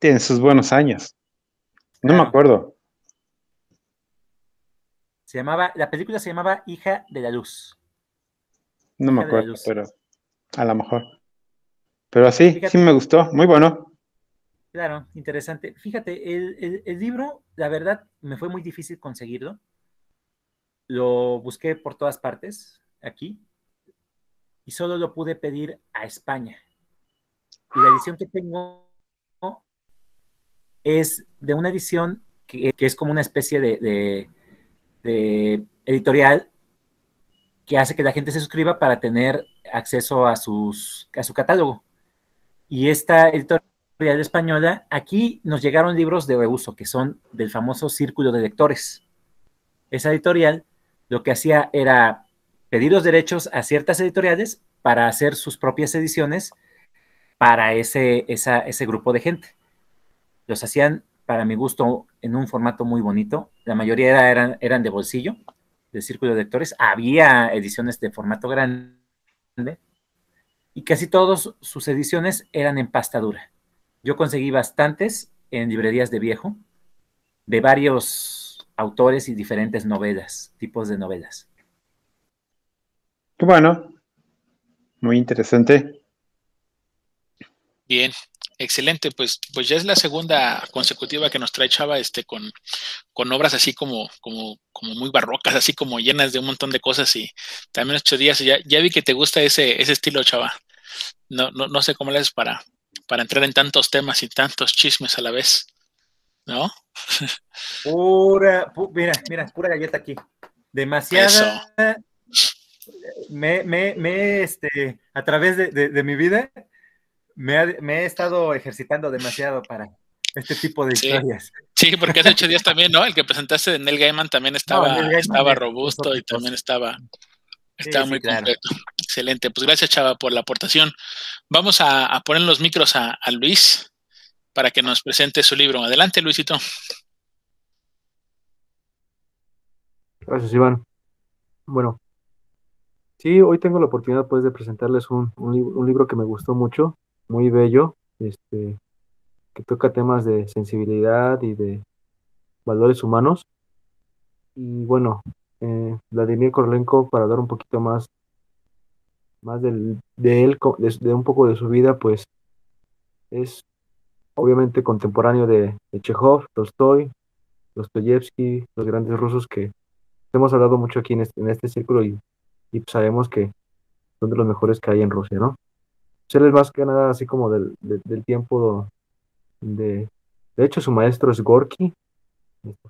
en sus buenos años. No me acuerdo. Se llamaba, la película se llamaba Hija de la Luz. No me acuerdo, pero a lo mejor. Pero sí, sí me gustó, muy bueno. Claro, interesante. Fíjate, el, libro, la verdad, me fue muy difícil conseguirlo. Lo busqué por todas partes, aquí, y solo lo pude pedir a España. Y la edición que tengo es de una edición que, es como una especie de, editorial que hace que la gente se suscriba para tener acceso a, sus, a su catálogo. Y esta editorial española, aquí nos llegaron libros de reuso, que son del famoso Círculo de Lectores. Esa editorial lo que hacía era pedir los derechos a ciertas editoriales para hacer sus propias ediciones para ese, ese grupo de gente. Los hacían para mi gusto, en un formato muy bonito. La mayoría eran, eran de bolsillo, de círculo de lectores. Había ediciones de formato grande y casi todas sus ediciones eran en pastadura. Yo conseguí bastantes en librerías de viejo, de varios autores y diferentes novelas, tipos de novelas. Bueno, muy interesante. Bien, Excelente, pues, pues ya es la segunda consecutiva que nos trae Chava este, con, con obras así como, como, como muy barrocas, así como llenas de un montón de cosas y también ocho días. Ya, ya vi que te gusta ese, ese estilo, Chava. No, no, no sé cómo le haces para, para entrar en tantos temas y tantos chismes a la vez, ¿no? Pura, mira, mira, pura galleta aquí. Demasiada. Me, me, me, este, a través de, de mi vida, me, he estado ejercitando demasiado para este tipo de historias. Sí, porque hace ocho días también, ¿no? El que presentaste de Neil Gaiman también estaba, estaba robusto y también estaba, estaba muy completo. Excelente. Pues gracias, Chava, por la aportación. Vamos a, poner los micros a, a, Luis para que nos presente su libro. Adelante, Luisito. Gracias, Iván. Bueno, sí, hoy tengo la oportunidad pues de presentarles un, un libro que me gustó mucho muy bello, este, que toca temas de sensibilidad y de valores humanos. Y bueno, eh, Vladimir Korolenko, para dar un poquito más, más de él, de, un poco de su vida, pues es obviamente contemporáneo de, Chekhov, Tolstoy, Dostoyevsky, los grandes rusos que hemos hablado mucho aquí en este, en este círculo y, y sabemos que son de los mejores que hay en Rusia, ¿no? Él es más que nada así como del, tiempo de... De hecho, su maestro es Gorky,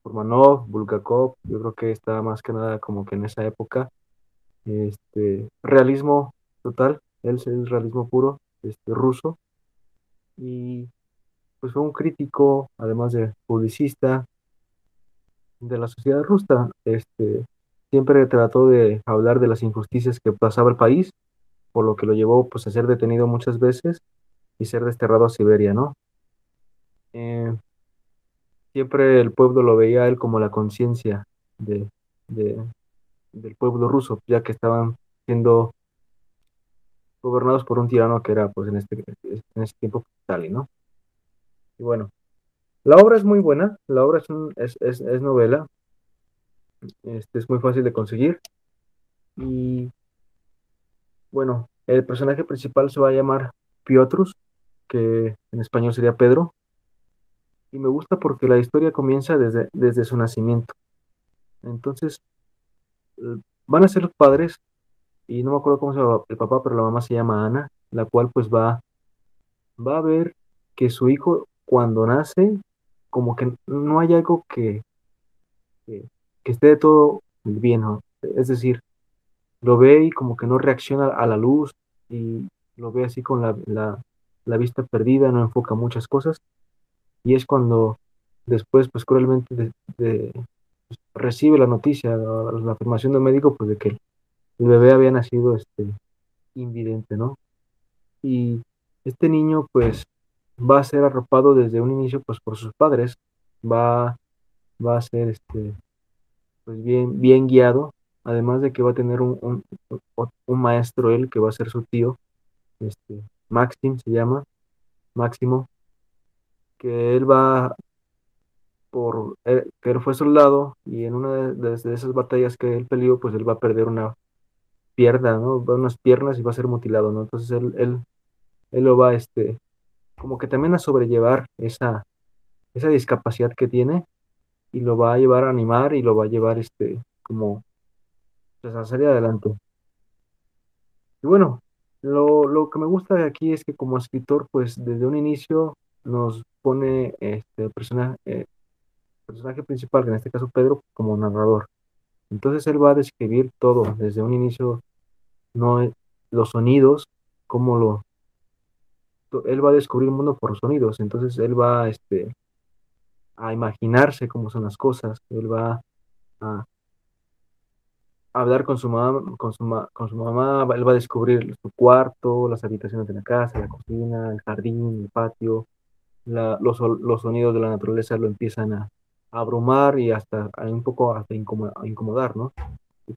Formanov, Bulgakov, yo creo que está más que nada como que en esa época. Este, realismo total, él es el realismo puro, este, ruso. Y pues fue un crítico, además de publicista, de la sociedad rusa. Este, siempre trató de hablar de las injusticias que pasaba el país por lo que lo llevó pues a ser detenido muchas veces y ser desterrado a Siberia, ¿no? Eh, siempre el pueblo lo veía a él como la conciencia de, del pueblo ruso, ya que estaban siendo gobernados por un tirano que era pues en este, en este tiempo Stalin, ¿no? Y bueno, la obra es muy buena, la obra es, es, es novela, este, es muy fácil de conseguir y bueno, el personaje principal se va a llamar Piotrus, que en español sería Pedro. Y me gusta porque la historia comienza desde, desde su nacimiento. Entonces, eh, van a ser los padres, y no me acuerdo cómo se llama el papá, pero la mamá se llama Ana, la cual pues va, va a ver que su hijo cuando nace, como que no hay algo que, que, esté de todo bien. Es decir, lo ve y como que no reacciona a la luz y lo ve así con la, vista perdida, no enfoca muchas cosas. Y es cuando después, pues cruelmente, de, recibe la noticia, la, afirmación del médico, pues de que el, bebé había nacido este, invidente, ¿no? Y este niño, pues, va a ser arropado desde un inicio, pues, por sus padres, va, va a ser, este, pues, bien, bien guiado además de que va a tener un, maestro él que va a ser su tío, este, Maxim se llama, Máximo, que él va por, que él fue soldado y en una de, esas batallas que él peleó, pues él va a perder una pierna, ¿no? Unas piernas y va a ser mutilado, ¿no? Entonces él, él, él lo va, este, como que también a sobrellevar esa, esa discapacidad que tiene y lo va a llevar a animar y lo va a llevar, este, como pues a salir adelante. Y bueno, lo, que me gusta de aquí es que como escritor, pues desde un inicio nos pone este personaje, eh, personaje principal, que en este caso Pedro, como narrador. Entonces él va a describir todo, desde un inicio, no los sonidos, como lo él va a descubrir el mundo por sonidos, entonces él va este, a imaginarse cómo son las cosas, él va a hablar con su mamá, con su, con su mamá, él va a descubrir su cuarto, las habitaciones de la casa, la cocina, el jardín, el patio, los, los, sonidos de la naturaleza lo empiezan a, abrumar y hasta un poco hasta incomodar, ¿no?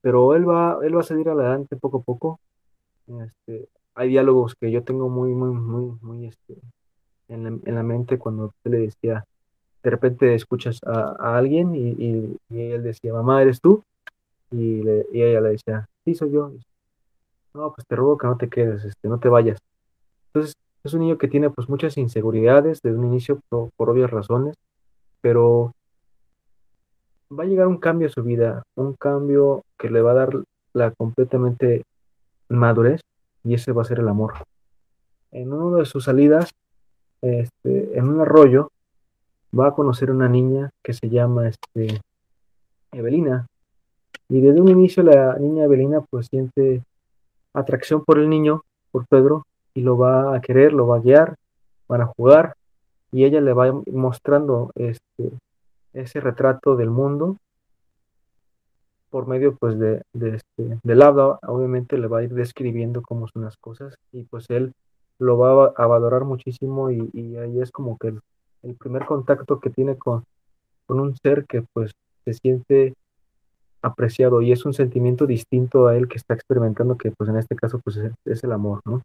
Pero él va, él va a salir adelante poco a poco. Este, hay diálogos que yo tengo muy, muy, muy, muy este, en, la, en la mente cuando le decía, de repente escuchas a, alguien y, y, él decía, mamá, ¿eres tú? Y, le, y, ella le decía, sí, soy yo. No, pues te ruego que no te quedes, este, no te vayas. Entonces, es un niño que tiene pues muchas inseguridades desde un inicio por, obvias razones, pero va a llegar un cambio a su vida, un cambio que le va a dar la completamente madurez y ese va a ser el amor. En una de sus salidas, este, en un arroyo, va a conocer una niña que se llama este, Evelina. Y desde un inicio la niña Evelina pues siente atracción por el niño, por Pedro, y lo va a querer, lo va a guiar, van a jugar. Y ella le va mostrando este, ese retrato del mundo por medio pues de, de este, del habla, obviamente le va a ir describiendo cómo son las cosas y pues él lo va a, valorar muchísimo y, ahí es como que el, primer contacto que tiene con, con un ser que pues se siente apreciado y es un sentimiento distinto a él que está experimentando que pues en este caso pues es el amor, ¿no?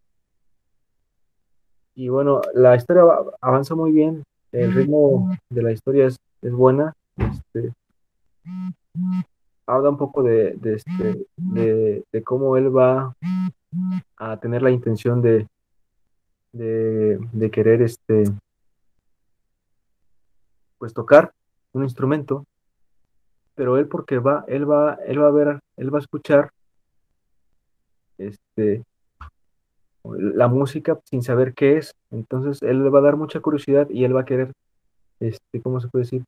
Y bueno, la historia avanza muy bien, el ritmo de la historia es, es buena. Este, habla un poco de, de, este, de, de, cómo él va a tener la intención de, de, de querer este, pues tocar un instrumento, pero él porque va, él va, él va a ver, él va a escuchar este, la música sin saber qué es. Entonces él le va a dar mucha curiosidad y él va a querer, este, ¿cómo se puede decir?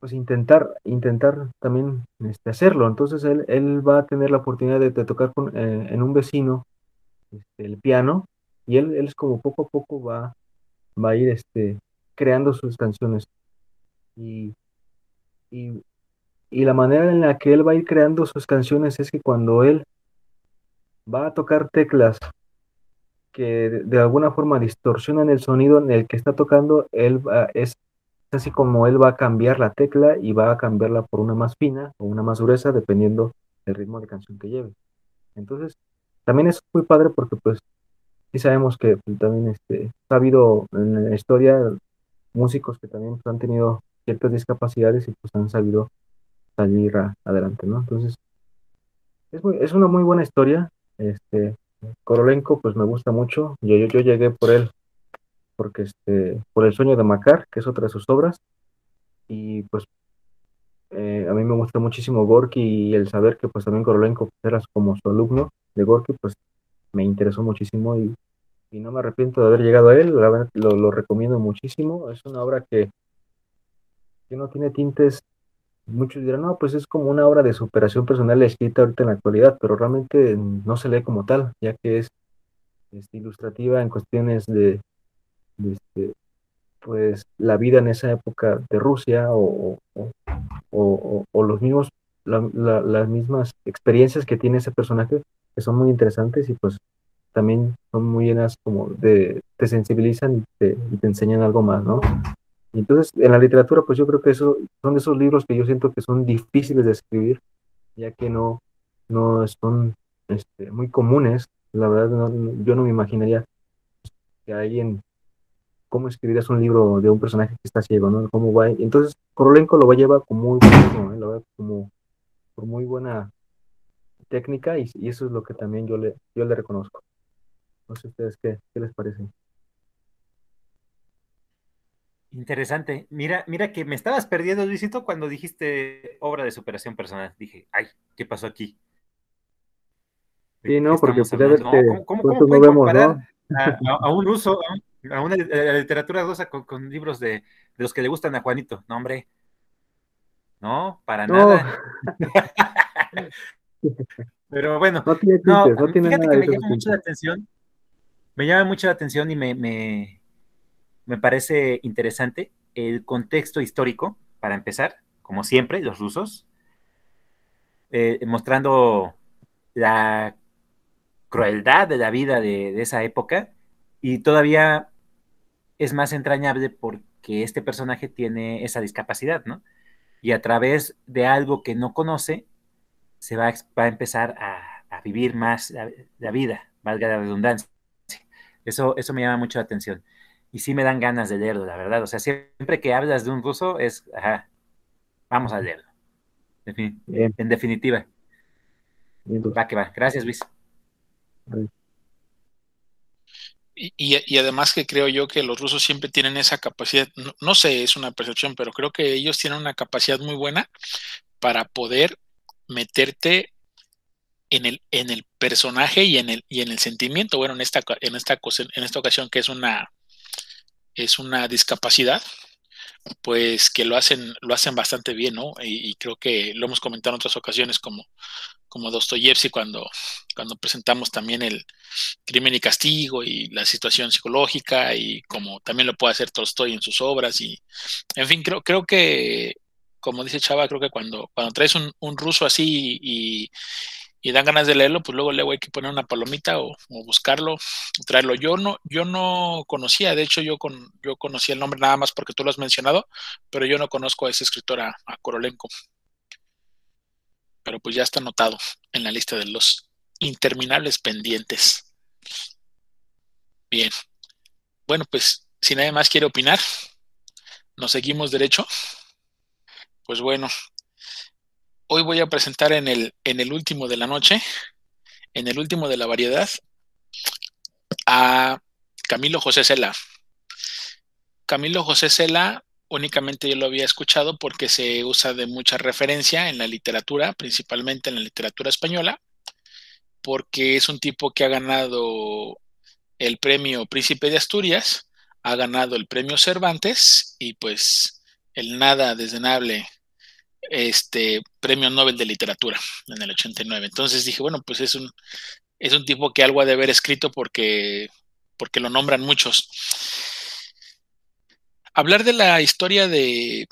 Pues intentar, intentar también este, hacerlo. Entonces él, él va a tener la oportunidad de, tocar con, eh, en un vecino este, el piano y él, él es como poco a poco va, va a ir este, creando sus canciones. Y, y, y la manera en la que él va a ir creando sus canciones es que cuando él va a tocar teclas que de, alguna forma distorsionan el sonido en el que está tocando, él es así como él va a cambiar la tecla y va a cambiarla por una más fina o una más gruesa dependiendo del ritmo de canción que lleve. Entonces, también es muy padre porque pues sí sabemos que pues, también este, ha habido en la historia músicos que también han tenido ciertas discapacidades y pues han sabido salir adelante, ¿no? Entonces, es, es una muy buena historia, este, Korolenko, pues me gusta mucho. Yo, yo, yo llegué por él, porque este, por el sueño de Macar, que es otra de sus obras. Y pues eh, a mí me gusta muchísimo Gorky y el saber que pues también Korolenko era como su alumno de Gorky, pues me interesó muchísimo y, y no me arrepiento de haber llegado a él, lo, lo recomiendo muchísimo. Es una obra que, que no tiene tintes muchos dirán, no, pues es como una obra de superación personal escrita ahorita en la actualidad, pero realmente no se lee como tal, ya que es este, ilustrativa en cuestiones de, este, pues la vida en esa época de Rusia o, o, los mismos las mismas experiencias que tiene ese personaje que son muy interesantes y pues también son muy llenas como de te sensibilizan y te, y te enseñan algo más, ¿no? Entonces, en la literatura, pues yo creo que eso son esos libros que yo siento que son difíciles de escribir, ya que no, no son este, muy comunes. La verdad, yo no me imaginaría que alguien, cómo escribirías un libro de un personaje que está ciego, ¿no? ¿Cómo va? Entonces, Korolenko lo va a llevar con muy, ¿eh? la verdad, como por muy buena técnica y, y, eso es lo que también yo le, yo le reconozco. No sé ustedes qué, qué les parece. Interesante. Mira, mira que me estabas perdiendo, Luisito, cuando dijiste obra de superación personal. Dije, ay, ¿qué pasó aquí? Sí, no, porque pues, ¿Cómo, cómo, cómo comparar a, un ruso, a, una literatura rusa con, libros de, los que le gustan a Juanito? No, hombre. No, para nada. Pero bueno, no, tiene no, fíjate que me llama mucho la atención. Me llama mucho la atención y me, me me parece interesante el contexto histórico, para empezar, como siempre, los rusos, eh, mostrando la crueldad de la vida de, esa época y todavía es más entrañable porque este personaje tiene esa discapacidad, ¿no? Y a través de algo que no conoce, se va, a empezar a, vivir más la, vida, valga la redundancia. Eso, eso me llama mucho la atención. Y sí me dan ganas de leerlo, la verdad. O sea, siempre que hablas de un ruso es, ajá, vamos a leerlo. En definitiva. Va que va. Gracias, Luis. Y, además que creo yo que los rusos siempre tienen esa capacidad, no, sé, es una percepción, pero creo que ellos tienen una capacidad muy buena para poder meterte en el, en el personaje y en el, y en el sentimiento. Bueno, en esta, en esta, en esta ocasión que es una, es una discapacidad, pues que lo hacen, lo hacen bastante bien, ¿no? Y, creo que lo hemos comentado en otras ocasiones como, como Dostoyevsky cuando, cuando presentamos también el crimen y castigo y la situación psicológica y como también lo puede hacer Tolstoy en sus obras y en fin, creo, creo que como dice Chava, creo que cuando, cuando traes un, un ruso así y, y dan ganas de leerlo, pues luego luego hay que poner una palomita o, buscarlo, traerlo. Yo no, yo no conocía, de hecho yo con, yo conocía el nombre nada más porque tú lo has mencionado, pero yo no conozco a ese escritor, a, Korolenko. Pero pues ya está anotado en la lista de los interminables pendientes. Bien. Bueno, pues si nadie más quiere opinar, nos seguimos derecho. Pues bueno, hoy voy a presentar en el, en el último de la noche, en el último de la variedad, a Camilo José Cela. Camilo José Cela únicamente yo lo había escuchado porque se usa de mucha referencia en la literatura, principalmente en la literatura española, porque es un tipo que ha ganado el premio Príncipe de Asturias, ha ganado el premio Cervantes y pues el nada desdenable este premio Nobel de Literatura en el 89. Entonces dije, bueno, pues es un, es un tipo que algo ha de haber escrito porque, porque lo nombran muchos. Hablar de la historia de,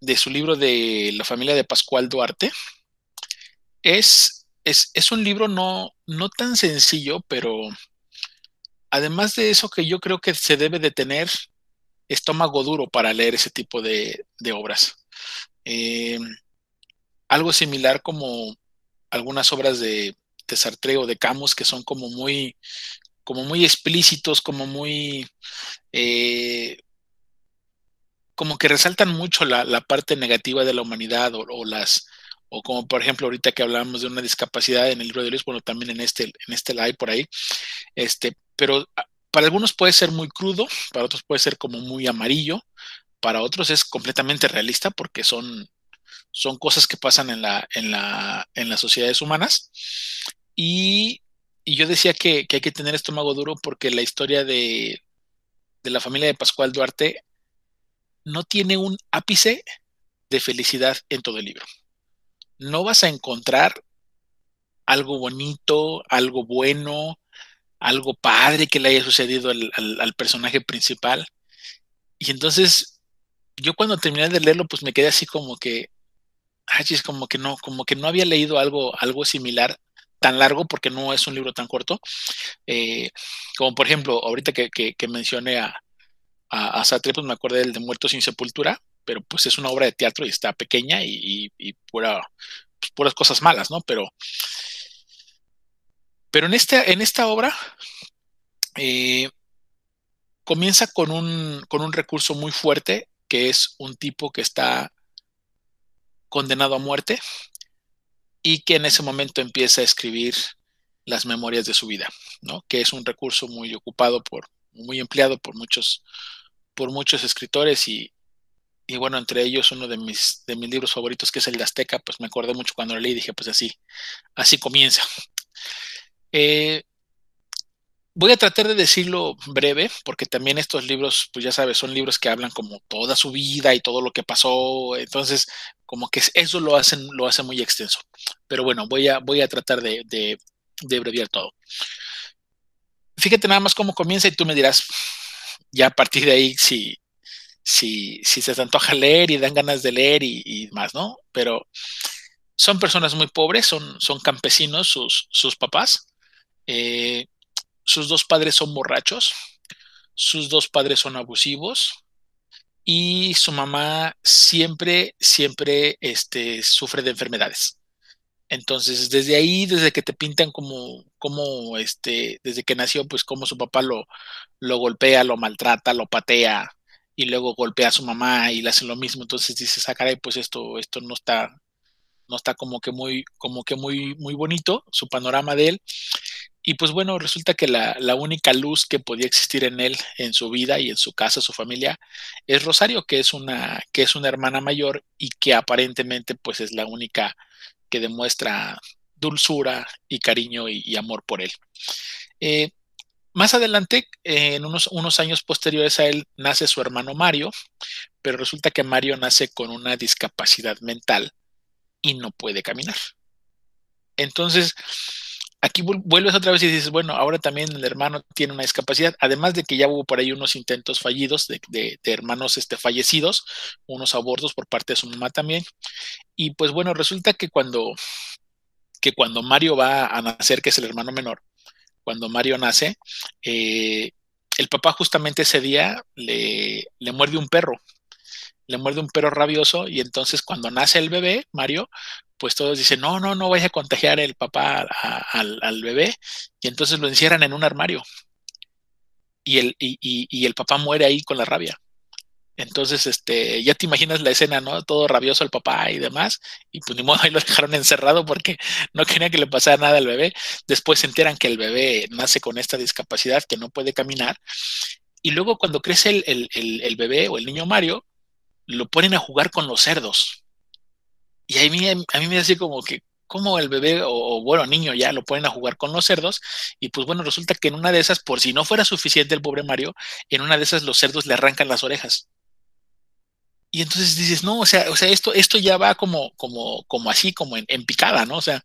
de su libro de la familia de Pascual Duarte es, es, es un libro no, no tan sencillo, pero además de eso que yo creo que se debe de tener estómago duro para leer ese tipo de, de obras. Eh, algo similar como algunas obras de, Sartre o de Camus que son como muy, como muy explícitos, como muy... Eh, como que resaltan mucho la, parte negativa de la humanidad o, las o como por ejemplo ahorita que hablamos de una discapacidad en el libro de Luis, bueno, también en este, en este live por ahí, este, pero ah, para algunos puede ser muy crudo, para otros puede ser como muy amarillo, para otros es completamente realista porque son, son cosas que pasan en, la, en, la, en las sociedades humanas. Y, yo decía que, hay que tener estómago duro porque la historia de, de la familia de Pascual Duarte no tiene un ápice de felicidad en todo el libro. No vas a encontrar algo bonito, algo bueno, algo padre que le haya sucedido al, al personaje principal. Y entonces yo cuando terminé de leerlo, pues me quedé así como que, ay, es como que no, como que no había leído algo, algo similar tan largo porque no es un libro tan corto. Eh, como por ejemplo, ahorita que, que, mencioné a, a, Sartre, pues me acordé del de Muertos sin Sepultura, pero pues es una obra de teatro y está pequeña y, y, pura, pues, puras cosas malas, ¿no? Pero, pero en, este, en esta obra eh, comienza con un, con un recurso muy fuerte que es un tipo que está condenado a muerte y que en ese momento empieza a escribir las memorias de su vida, ¿no? Que es un recurso muy ocupado por, muy empleado por muchos, por muchos escritores y, y bueno, entre ellos uno de mis, de mis libros favoritos, que es el de Azteca, pues me acordé mucho cuando lo leí y dije, pues así, así comienza. Eh, voy a tratar de decirlo breve, porque también estos libros, pues ya sabes, son libros que hablan como toda su vida y todo lo que pasó. Entonces, como que eso lo hacen, lo hace muy extenso. Pero bueno, voy a, voy a tratar de, de, abreviar todo. Fíjate nada más cómo comienza y tú me dirás, ya a partir de ahí, si, si, si se te antoja leer y dan ganas de leer y, más, ¿no? Pero son personas muy pobres, son, son campesinos sus, sus papás. Eh, sus dos padres son borrachos, sus dos padres son abusivos y su mamá siempre, siempre este, sufre de enfermedades. Entonces, desde ahí, desde que te pintan como, como este, desde que nació, pues como su papá lo, lo golpea, lo maltrata, lo patea, y luego golpea a su mamá y le hace lo mismo. Entonces dices, ah, caray, pues esto, esto no está, no está como que muy, como que muy, muy bonito, su panorama de él. Y pues bueno, resulta que la, la, única luz que podía existir en él, en su vida y en su casa, su familia, es Rosario, que es una, que es una hermana mayor y que aparentemente pues es la única que demuestra dulzura y cariño y, amor por él. Eh, más adelante, eh, en unos, unos, años posteriores a él, nace su hermano Mario, pero resulta que Mario nace con una discapacidad mental y no puede caminar. Entonces, aquí vuelves otra vez y dices, bueno, ahora también el hermano tiene una discapacidad, además de que ya hubo por ahí unos intentos fallidos de, hermanos este, fallecidos, unos abortos por parte de su mamá también. Y pues bueno, resulta que cuando, que cuando Mario va a nacer, que es el hermano menor, cuando Mario nace, eh, el papá justamente ese día le, le muerde un perro le muerde un perro rabioso y entonces cuando nace el bebé, Mario, pues todos dicen, no, no, no vaya a contagiar el papá al, al, bebé y entonces lo encierran en un armario y el, y, y, el papá muere ahí con la rabia. Entonces, este, ya te imaginas la escena, ¿no? Todo rabioso el papá y demás. Y pues ni modo, ahí lo dejaron encerrado porque no quería que le pasara nada al bebé. Después se enteran que el bebé nace con esta discapacidad, que no puede caminar. Y luego cuando crece el, el, el bebé o el niño Mario, lo ponen a jugar con los cerdos. Y a mí, a mí me hace como que, como el bebé o, bueno, niño ya lo ponen a jugar con los cerdos y pues bueno, resulta que en una de esas, por si no fuera suficiente el pobre Mario, en una de esas los cerdos le arrancan las orejas. Y entonces dices, no, o sea, o sea, esto, esto ya va como, como, como así, como en, en picada, ¿no? O sea,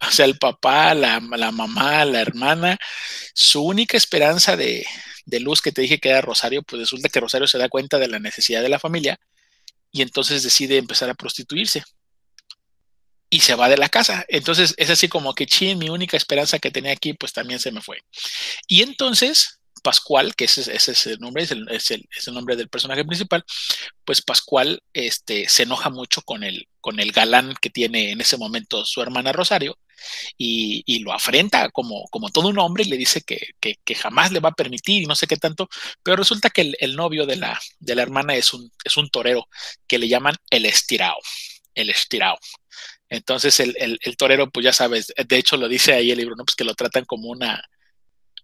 o sea, el papá, la, la, mamá, la hermana, su única esperanza de, de, luz que te dije que era Rosario, pues resulta que Rosario se da cuenta de la necesidad de la familia y entonces decide empezar a prostituirse. Y se va de la casa. Entonces es así como que, chin, mi única esperanza que tenía aquí, pues también se me fue. Y entonces Pascual, que ese, es el nombre, es el, es, el, nombre del personaje principal, pues Pascual este, se enoja mucho con el, con el galán que tiene en ese momento su hermana Rosario y, y lo afrenta como, como todo un hombre y le dice que, que, que, jamás le va a permitir y no sé qué tanto, pero resulta que el, el novio de la, de la hermana es un, es un torero que le llaman el estirao, el estirao. Entonces el, el, el, torero, pues ya sabes, de hecho lo dice ahí el libro, ¿no? Pues que lo tratan como una,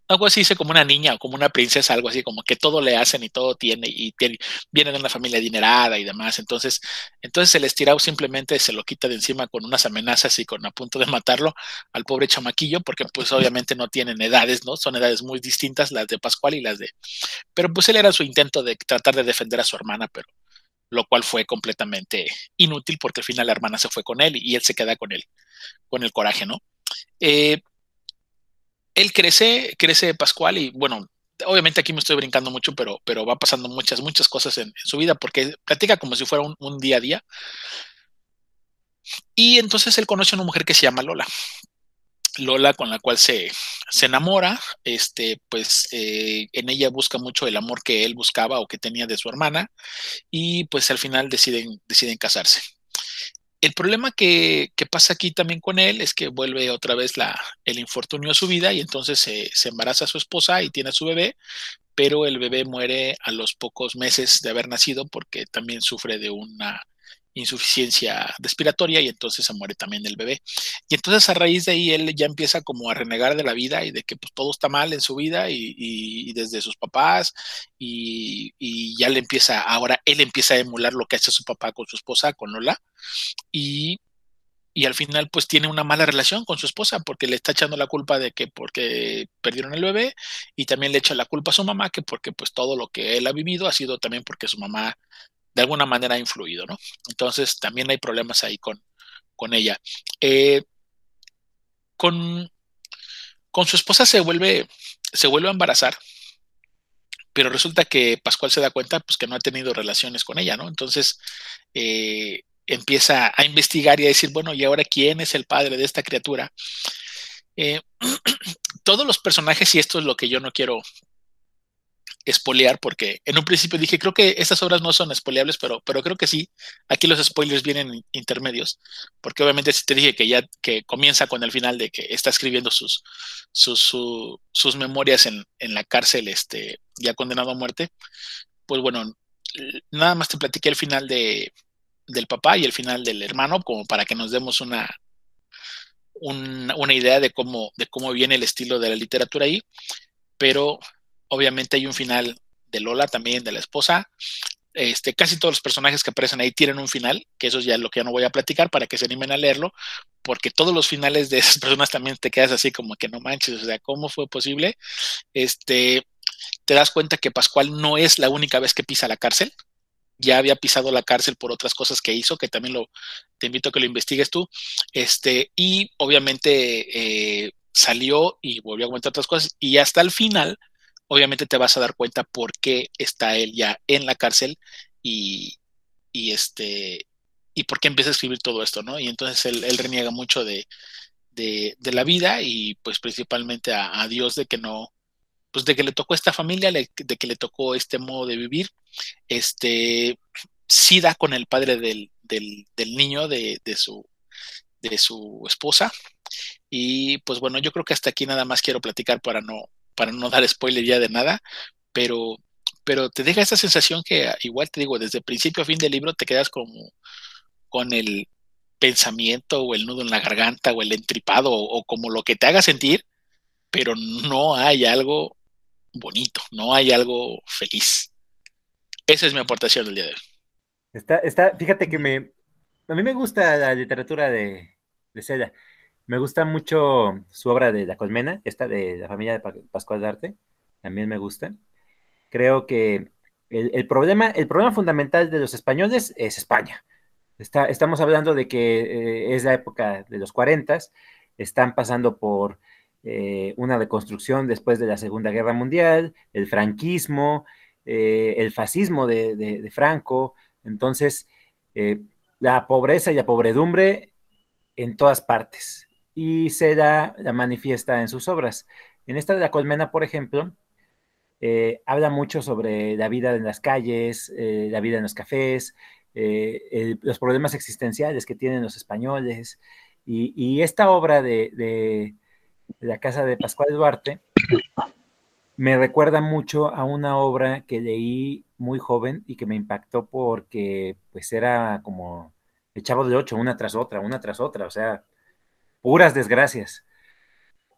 algo así dice como una niña o como una princesa, algo así, como que todo le hacen y todo tiene y tiene, viene de una familia adinerada y demás. Entonces, entonces el estirado simplemente se lo quita de encima con unas amenazas y con a punto de matarlo al pobre chamaquillo, porque pues obviamente no tienen edades, ¿no? Son edades muy distintas las de Pascual y las de... Pero pues él era su intento de tratar de defender a su hermana, pero lo cual fue completamente inútil porque al final la hermana se fue con él y él se queda con él, con el coraje, ¿no? Eh, él crece, crece Pascual y bueno, obviamente aquí me estoy brincando mucho, pero, pero va pasando muchas, muchas cosas en, su vida porque platica como si fuera un, día a día. Y entonces él conoce a una mujer que se llama Lola. Lola con la cual se, se enamora, este, pues eh, en ella busca mucho el amor que él buscaba o que tenía de su hermana y pues al final deciden, deciden casarse. El problema que, que, pasa aquí también con él es que vuelve otra vez la, el infortunio a su vida y entonces se, se embaraza a su esposa y tiene a su bebé, pero el bebé muere a los pocos meses de haber nacido porque también sufre de una insuficiencia respiratoria y entonces se muere también el bebé. Y entonces a raíz de ahí él ya empieza como a renegar de la vida y de que pues, todo está mal en su vida y, desde sus papás y, y, ya le empieza, ahora él empieza a emular lo que hace su papá con su esposa, con Lola, y, y al final pues tiene una mala relación con su esposa porque le está echando la culpa de que porque perdieron el bebé y también le echa la culpa a su mamá que porque pues todo lo que él ha vivido ha sido también porque su mamá de alguna manera ha influido, ¿no? Entonces también hay problemas ahí con, con ella. Eh, con, con su esposa se vuelve, se vuelve a embarazar, pero resulta que Pascual se da cuenta pues, que no ha tenido relaciones con ella, ¿no? Entonces eh, empieza a investigar y a decir, bueno, ¿y ahora quién es el padre de esta criatura? Eh, todos los personajes, y esto es lo que yo no quiero espolear porque en un principio dije, creo que estas obras no son espoleables, pero, pero creo que sí. Aquí los spoilers vienen intermedios, porque obviamente si te dije que ya que comienza con el final de que está escribiendo sus, sus, sus memorias en, en, la cárcel, este, ya condenado a muerte, pues bueno, nada más te platiqué el final de, del papá y el final del hermano, como para que nos demos una, una, una idea de cómo, de cómo viene el estilo de la literatura ahí, pero Obviamente hay un final de Lola también, de la esposa. Este, casi todos los personajes que aparecen ahí tienen un final, que eso es ya lo que ya no voy a platicar para que se animen a leerlo, porque todos los finales de esas personas también te quedas así como que no manches, o sea, ¿cómo fue posible? Este, te das cuenta que Pascual no es la única vez que pisa la cárcel, ya había pisado la cárcel por otras cosas que hizo, que también lo te invito a que lo investigues tú, este, y obviamente eh, salió y volvió a comentar otras cosas, y hasta el final obviamente te vas a dar cuenta por qué está él ya en la cárcel y, este y por qué empieza a escribir todo esto, ¿no? Y entonces él, reniega mucho de, la vida y pues principalmente a, Dios de que no, pues de que le tocó esta familia, de que le tocó este modo de vivir, este, sí da con el padre del, niño de, de, su, de su esposa. Y pues bueno, yo creo que hasta aquí nada más quiero platicar para no, para no dar spoiler ya de nada, pero, pero te deja esa sensación que igual te digo, desde principio a fin del libro te quedas como con el pensamiento o el nudo en la garganta o el entripado o, como lo que te haga sentir, pero no hay algo bonito, no hay algo feliz. Esa es mi aportación del día de hoy. Está, está, fíjate que me, a mí me gusta la literatura de, de Seda. Me gusta mucho su obra de La Colmena, esta de la familia de Pascual Darte, también me gusta. Creo que el, problema, el problema fundamental de los españoles es España. Está, estamos hablando de que eh, es la época de los 40, están pasando por eh, una reconstrucción después de la Segunda Guerra Mundial, el franquismo, eh, el fascismo de Franco. Entonces, la pobreza y la pobredumbre en todas partes y se da, la manifiesta en sus obras. En esta de la colmena, por ejemplo, eh, habla mucho sobre la vida en las calles, eh, la vida en los cafés, eh, los problemas existenciales que tienen los españoles. Y, esta obra de, de, la casa de Pascual Duarte me recuerda mucho a una obra que leí muy joven y que me impactó porque pues era como el chavo de ocho, una tras otra, una tras otra, o sea, puras desgracias.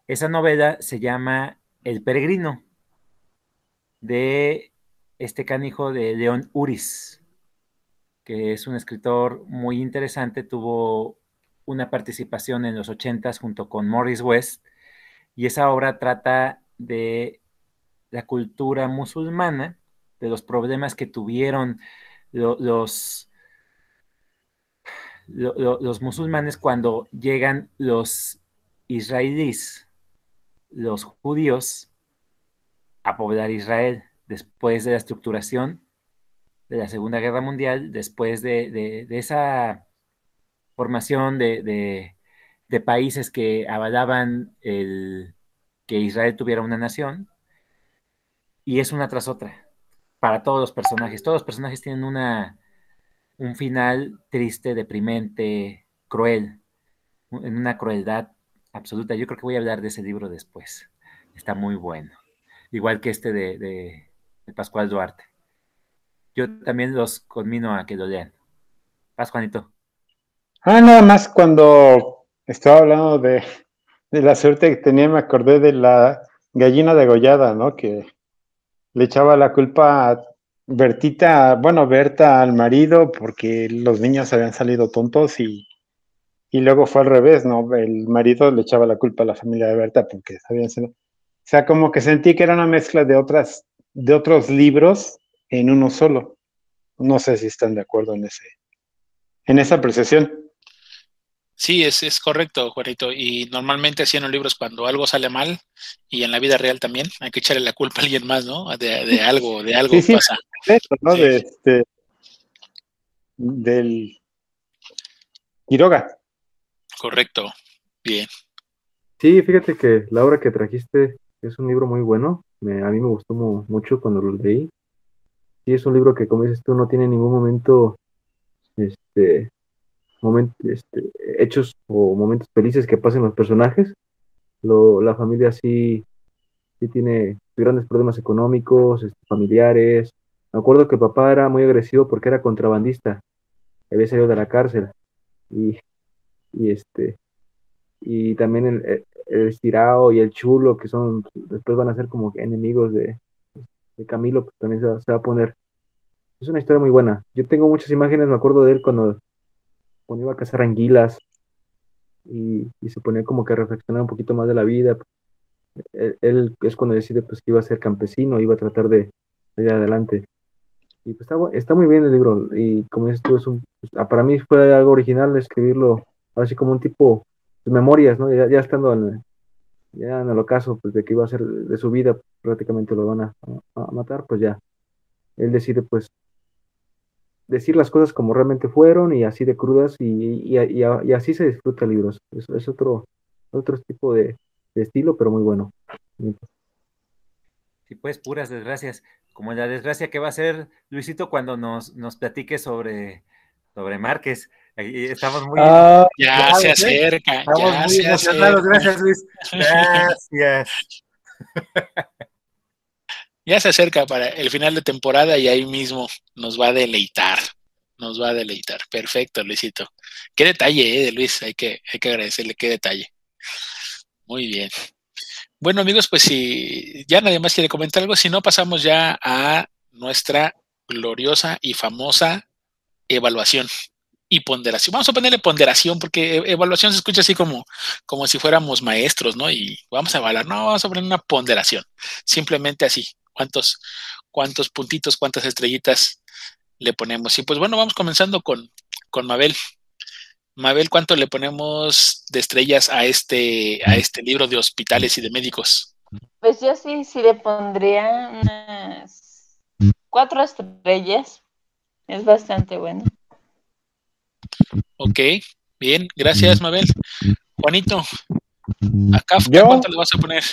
Esa novela se llama El Peregrino, de este canijo de León Uris, que es un escritor muy interesante, tuvo una participación en los ochentas junto con Morris West, y esa obra trata de la cultura musulmana, de los problemas que tuvieron los los musulmanes cuando llegan los israelíes, los judíos, a poblar Israel después de la estructuración de la Segunda Guerra Mundial, después de, esa formación de, países que avalaban el, que Israel tuviera una nación, y es una tras otra, para todos los personajes. Todos los personajes tienen una, un final triste, deprimente, cruel, en una crueldad absoluta. Yo creo que voy a hablar de ese libro después. Está muy bueno. Igual que este de, de, Pascual Duarte. Yo también los conmino a que lo lean. Pascualito. Ah, nada más cuando estaba hablando de, de la suerte que tenía, me acordé de la gallina degollada, ¿no? Que le echaba la culpa a Bertita, bueno, Berta al marido porque los niños habían salido tontos y, y luego fue al revés, ¿no? El marido le echaba la culpa a la familia de Berta porque habían sido... O sea, como que sentí que era una mezcla de otras, de otros libros en uno solo. No sé si están de acuerdo en ese, en esa apreciación. Sí, es, es correcto, Juanito. Y normalmente así en los libros, cuando algo sale mal, y en la vida real también, hay que echarle la culpa a alguien más, ¿no? De, algo, de algo pasa. ¿no? De este, del Quiroga. Correcto, bien. Sí, fíjate que la obra que trajiste es un libro muy bueno. Me, a mí me gustó mucho cuando lo leí. Sí, es un libro que, como dices tú, no tiene ningún momento, este, momento, este, hechos o momentos felices que pasen los personajes. Lo, la familia sí, sí tiene grandes problemas económicos, este, familiares. Me acuerdo que papá era muy agresivo porque era contrabandista. Había salido de la cárcel. Y, y este, y también el, el estirado y el chulo, que son, después van a ser como enemigos de, de Camilo, pues también se va, a poner. Es una historia muy buena. Yo tengo muchas imágenes, me acuerdo de él cuando, cuando iba a cazar anguilas y, y, se ponía como que a reflexionar un poquito más de la vida. Él, es cuando decide pues que iba a ser campesino, iba a tratar de, ir adelante. Y pues está, está, muy bien el libro. Y como dices tú, es un, pues, para mí fue algo original escribirlo así como un tipo memorias, ¿no? Ya, estando en, ya en el ocaso pues, de que iba a ser de su vida, prácticamente lo van a, matar, pues ya. Él decide, pues, decir las cosas como realmente fueron y así de crudas y, y, así se disfruta el libro. Es, es otro, otro tipo de, estilo, pero muy bueno. Sí, pues puras desgracias, como la desgracia que va a ser Luisito cuando nos, nos platique sobre, sobre Márquez. Estamos muy. Ah, ya se acerca. Estamos ya muy emocionados. Gracias, Luis. Gracias. Ya se acerca para el final de temporada y ahí mismo nos va a deleitar. Nos va a deleitar. Perfecto, Luisito. Qué detalle, ¿eh, Luis. Hay que, hay que agradecerle qué detalle. Muy bien. Bueno, amigos, pues si ya nadie más quiere comentar algo, si no, pasamos ya a nuestra gloriosa y famosa evaluación y ponderación. Vamos a ponerle ponderación porque e-, evaluación se escucha así como, como si fuéramos maestros, ¿no? Y vamos a evaluar. No, vamos a poner una ponderación. Simplemente así. ¿Cuántos, cuántos puntitos, cuántas estrellitas le ponemos? Y pues bueno, vamos comenzando con, con Mabel. Mabel, ¿cuánto le ponemos de estrellas a este, a este libro de hospitales y de médicos? Pues yo sí, sí le pondría unas cuatro estrellas. Es bastante bueno. Ok, bien, gracias Mabel. Juanito, ¿a Kafka cuánto le vas a poner?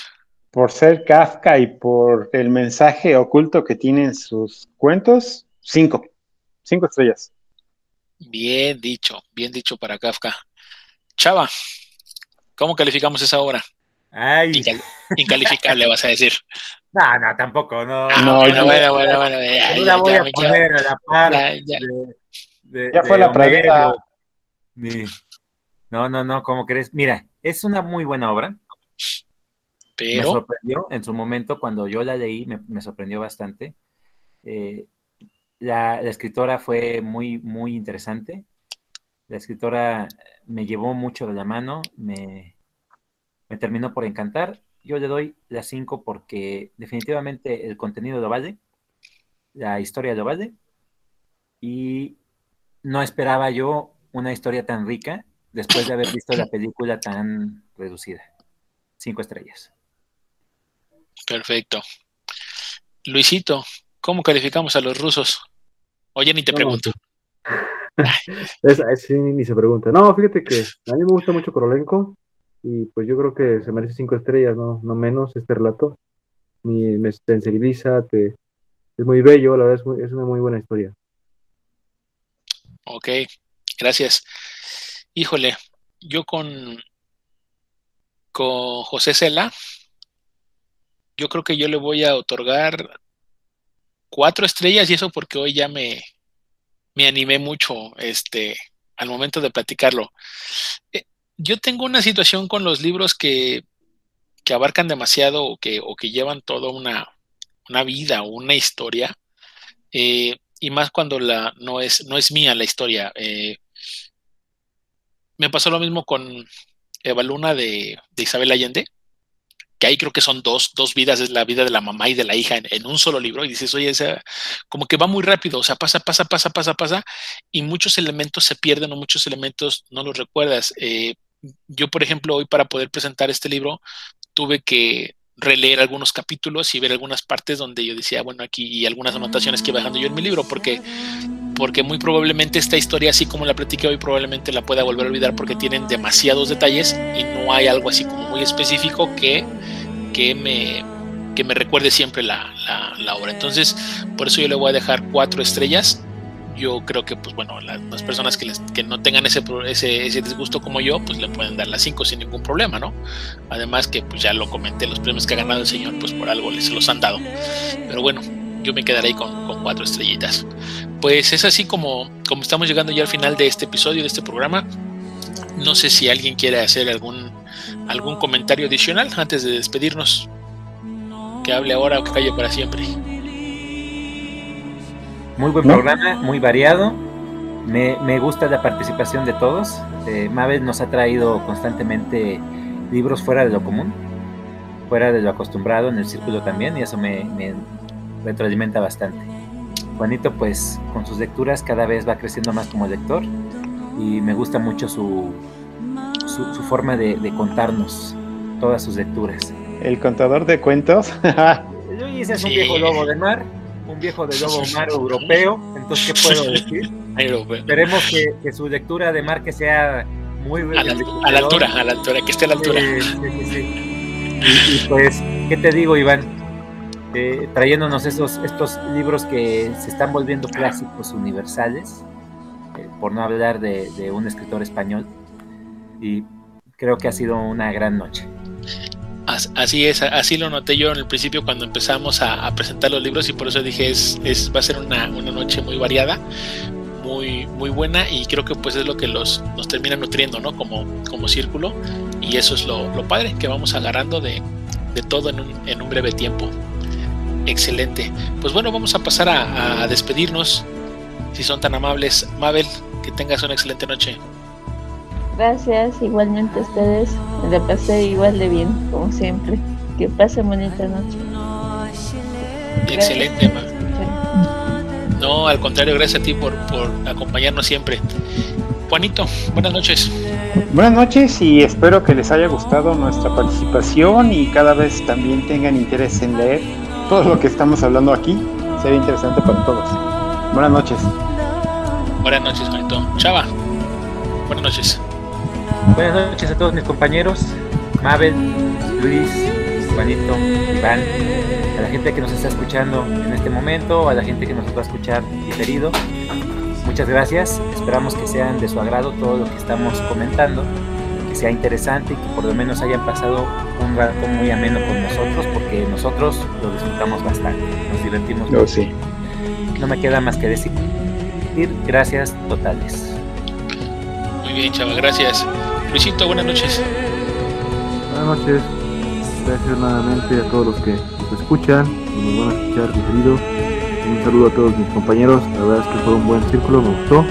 Por ser Kafka y por el mensaje oculto que tienen sus cuentos, cinco. Cinco estrellas. Bien dicho, bien dicho para Kafka. Chava, ¿cómo calificamos esa obra? Ay. incalificable, vas a decir. No, no, tampoco, no. Ah, no, bueno, bueno, bueno, bueno, la voy a poner a la par ya fue la pregunta. No, no, no, ¿cómo crees? Mira, es una muy buena obra. Pero... Me sorprendió en su momento, cuando yo la leí, me, sorprendió bastante. Eh, la, escritora fue muy, muy interesante. La escritora me llevó mucho de la mano, me, me terminó por encantar. Yo le doy las cinco porque definitivamente el contenido lo vale, la historia lo vale, y no esperaba yo una historia tan rica después de haber visto la película tan reducida. Cinco estrellas. Perfecto. Luisito, ¿cómo calificamos a los rusos? Oye, ni te pregunto. es, sí, ni se pregunta. No, fíjate que a mí me gusta mucho Korolenko y pues yo creo que se merece cinco estrellas, no, no menos este relato. Me, me sensibiliza, te, es muy bello, la verdad es, es una muy buena historia. Ok, gracias. Híjole, yo con, con José Cela, yo creo que yo le voy a otorgar cuatro estrellas y eso porque hoy ya me, me animé mucho este, al momento de platicarlo. Eh, yo tengo una situación con los libros que, que abarcan demasiado o que, o que llevan toda una, una vida o una historia. Eh, y más cuando la, no, es, no es mía la historia. Eh, me pasó lo mismo con Eva Luna de, Isabel Allende, que ahí creo que son dos, dos vidas, es la vida de la mamá y de la hija en, un solo libro, y dices, oye, esa, como que va muy rápido, o sea, pasa, pasa, pasa, pasa, pasa, y muchos elementos se pierden o muchos elementos no los recuerdas. Eh, yo, por ejemplo, hoy para poder presentar este libro, tuve que releer algunos capítulos y ver algunas partes donde yo decía, bueno, aquí y algunas anotaciones que iba dejando yo en mi libro, porque, porque muy probablemente esta historia, así como la platiqué hoy, probablemente la pueda volver a olvidar porque tienen demasiados detalles y no hay algo así como muy específico que, que me, que me recuerde siempre la, la, obra. Entonces, por eso yo le voy a dejar cuatro estrellas. Yo creo que, pues bueno, las, personas que, que no tengan ese, ese, ese, disgusto como yo, pues le pueden dar las cinco sin ningún problema, ¿no? Además que, pues ya lo comenté, los premios que ha ganado el señor, pues por algo les los han dado. Pero bueno, yo me quedaré ahí con, con, cuatro estrellitas. Pues es así como, como estamos llegando ya al final de este episodio, de este programa. No sé si alguien quiere hacer algún, algún comentario adicional antes de despedirnos que hable ahora o que calle para siempre. Muy buen programa, muy variado. Me, me, gusta la participación de todos. Eh, Mabel nos ha traído constantemente libros fuera de lo común, fuera de lo acostumbrado en el círculo también, y eso me, me retroalimenta bastante. Juanito, pues con sus lecturas cada vez va creciendo más como lector y me gusta mucho su, su, forma de, de contarnos todas sus lecturas el contador de cuentos. Luis es un viejo lobo de mar, un viejo de lobo mar europeo, entonces, ¿qué puedo decir? Esperemos que, que, su lectura de mar que sea muy... A la, a la altura, a la altura, que esté a la altura. y, pues, ¿qué te digo, Iván? Eh, trayéndonos estos, estos libros que se están volviendo clásicos universales, eh, por no hablar de, de un escritor español, y creo que ha sido una gran noche. Así es, así lo noté yo en el principio cuando empezamos a, presentar los libros y por eso dije es, es va a ser una, noche muy variada, muy, muy buena y creo que pues es lo que los, nos termina nutriendo, ¿no? Como, círculo y eso es lo, padre, que vamos agarrando de, todo en un, en un, breve tiempo. Excelente. Pues bueno, vamos a pasar a despedirnos, si son tan amables. Mabel, que tengas una excelente noche. Gracias, igualmente a ustedes. Me la pasé igual de bien, como siempre. Que pasen bonita noche. Excelente, No, al contrario, gracias a ti por, por acompañarnos siempre. Juanito, buenas noches. Buenas noches y espero que les haya gustado nuestra participación y cada vez también tengan interés en leer todo lo que estamos hablando aquí. Sería interesante para todos. Buenas noches. Buenas noches, Juanito. Chava, buenas noches. Buenas noches a todos mis compañeros, Mabel, Luis, Juanito, Iván, a la gente que nos está escuchando en este momento, a la gente que nos va a escuchar diferido. Muchas gracias, esperamos que sean de su agrado todo lo que estamos comentando, que sea interesante y que por lo menos hayan pasado un rato muy ameno con nosotros, porque nosotros lo disfrutamos bastante, nos divertimos oh, mucho. No me queda más que decir gracias totales. Muy bien, chava, gracias. Luisito, buenas noches. Buenas noches. Gracias nuevamente a todos los que nos escuchan, nos van a escuchar diferido. Un saludo a todos mis compañeros. La verdad es que fue un buen círculo, me gustó.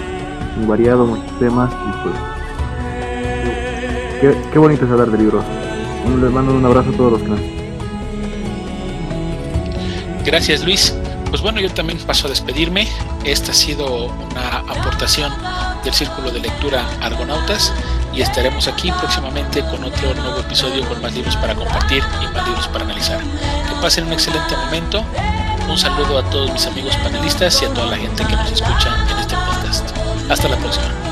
Muy variado, muchos temas y pues. Qué, qué bonito es hablar de libros. Les mando un abrazo a todos los que nos Gracias Luis. Pues bueno, yo también paso a despedirme. Esta ha sido una aportación del Círculo de Lectura Argonautas y estaremos aquí próximamente con otro nuevo episodio con más libros para compartir y más libros para analizar. Que pasen un excelente momento. Un saludo a todos mis amigos panelistas y a toda la gente que nos escucha en este podcast. Hasta la próxima.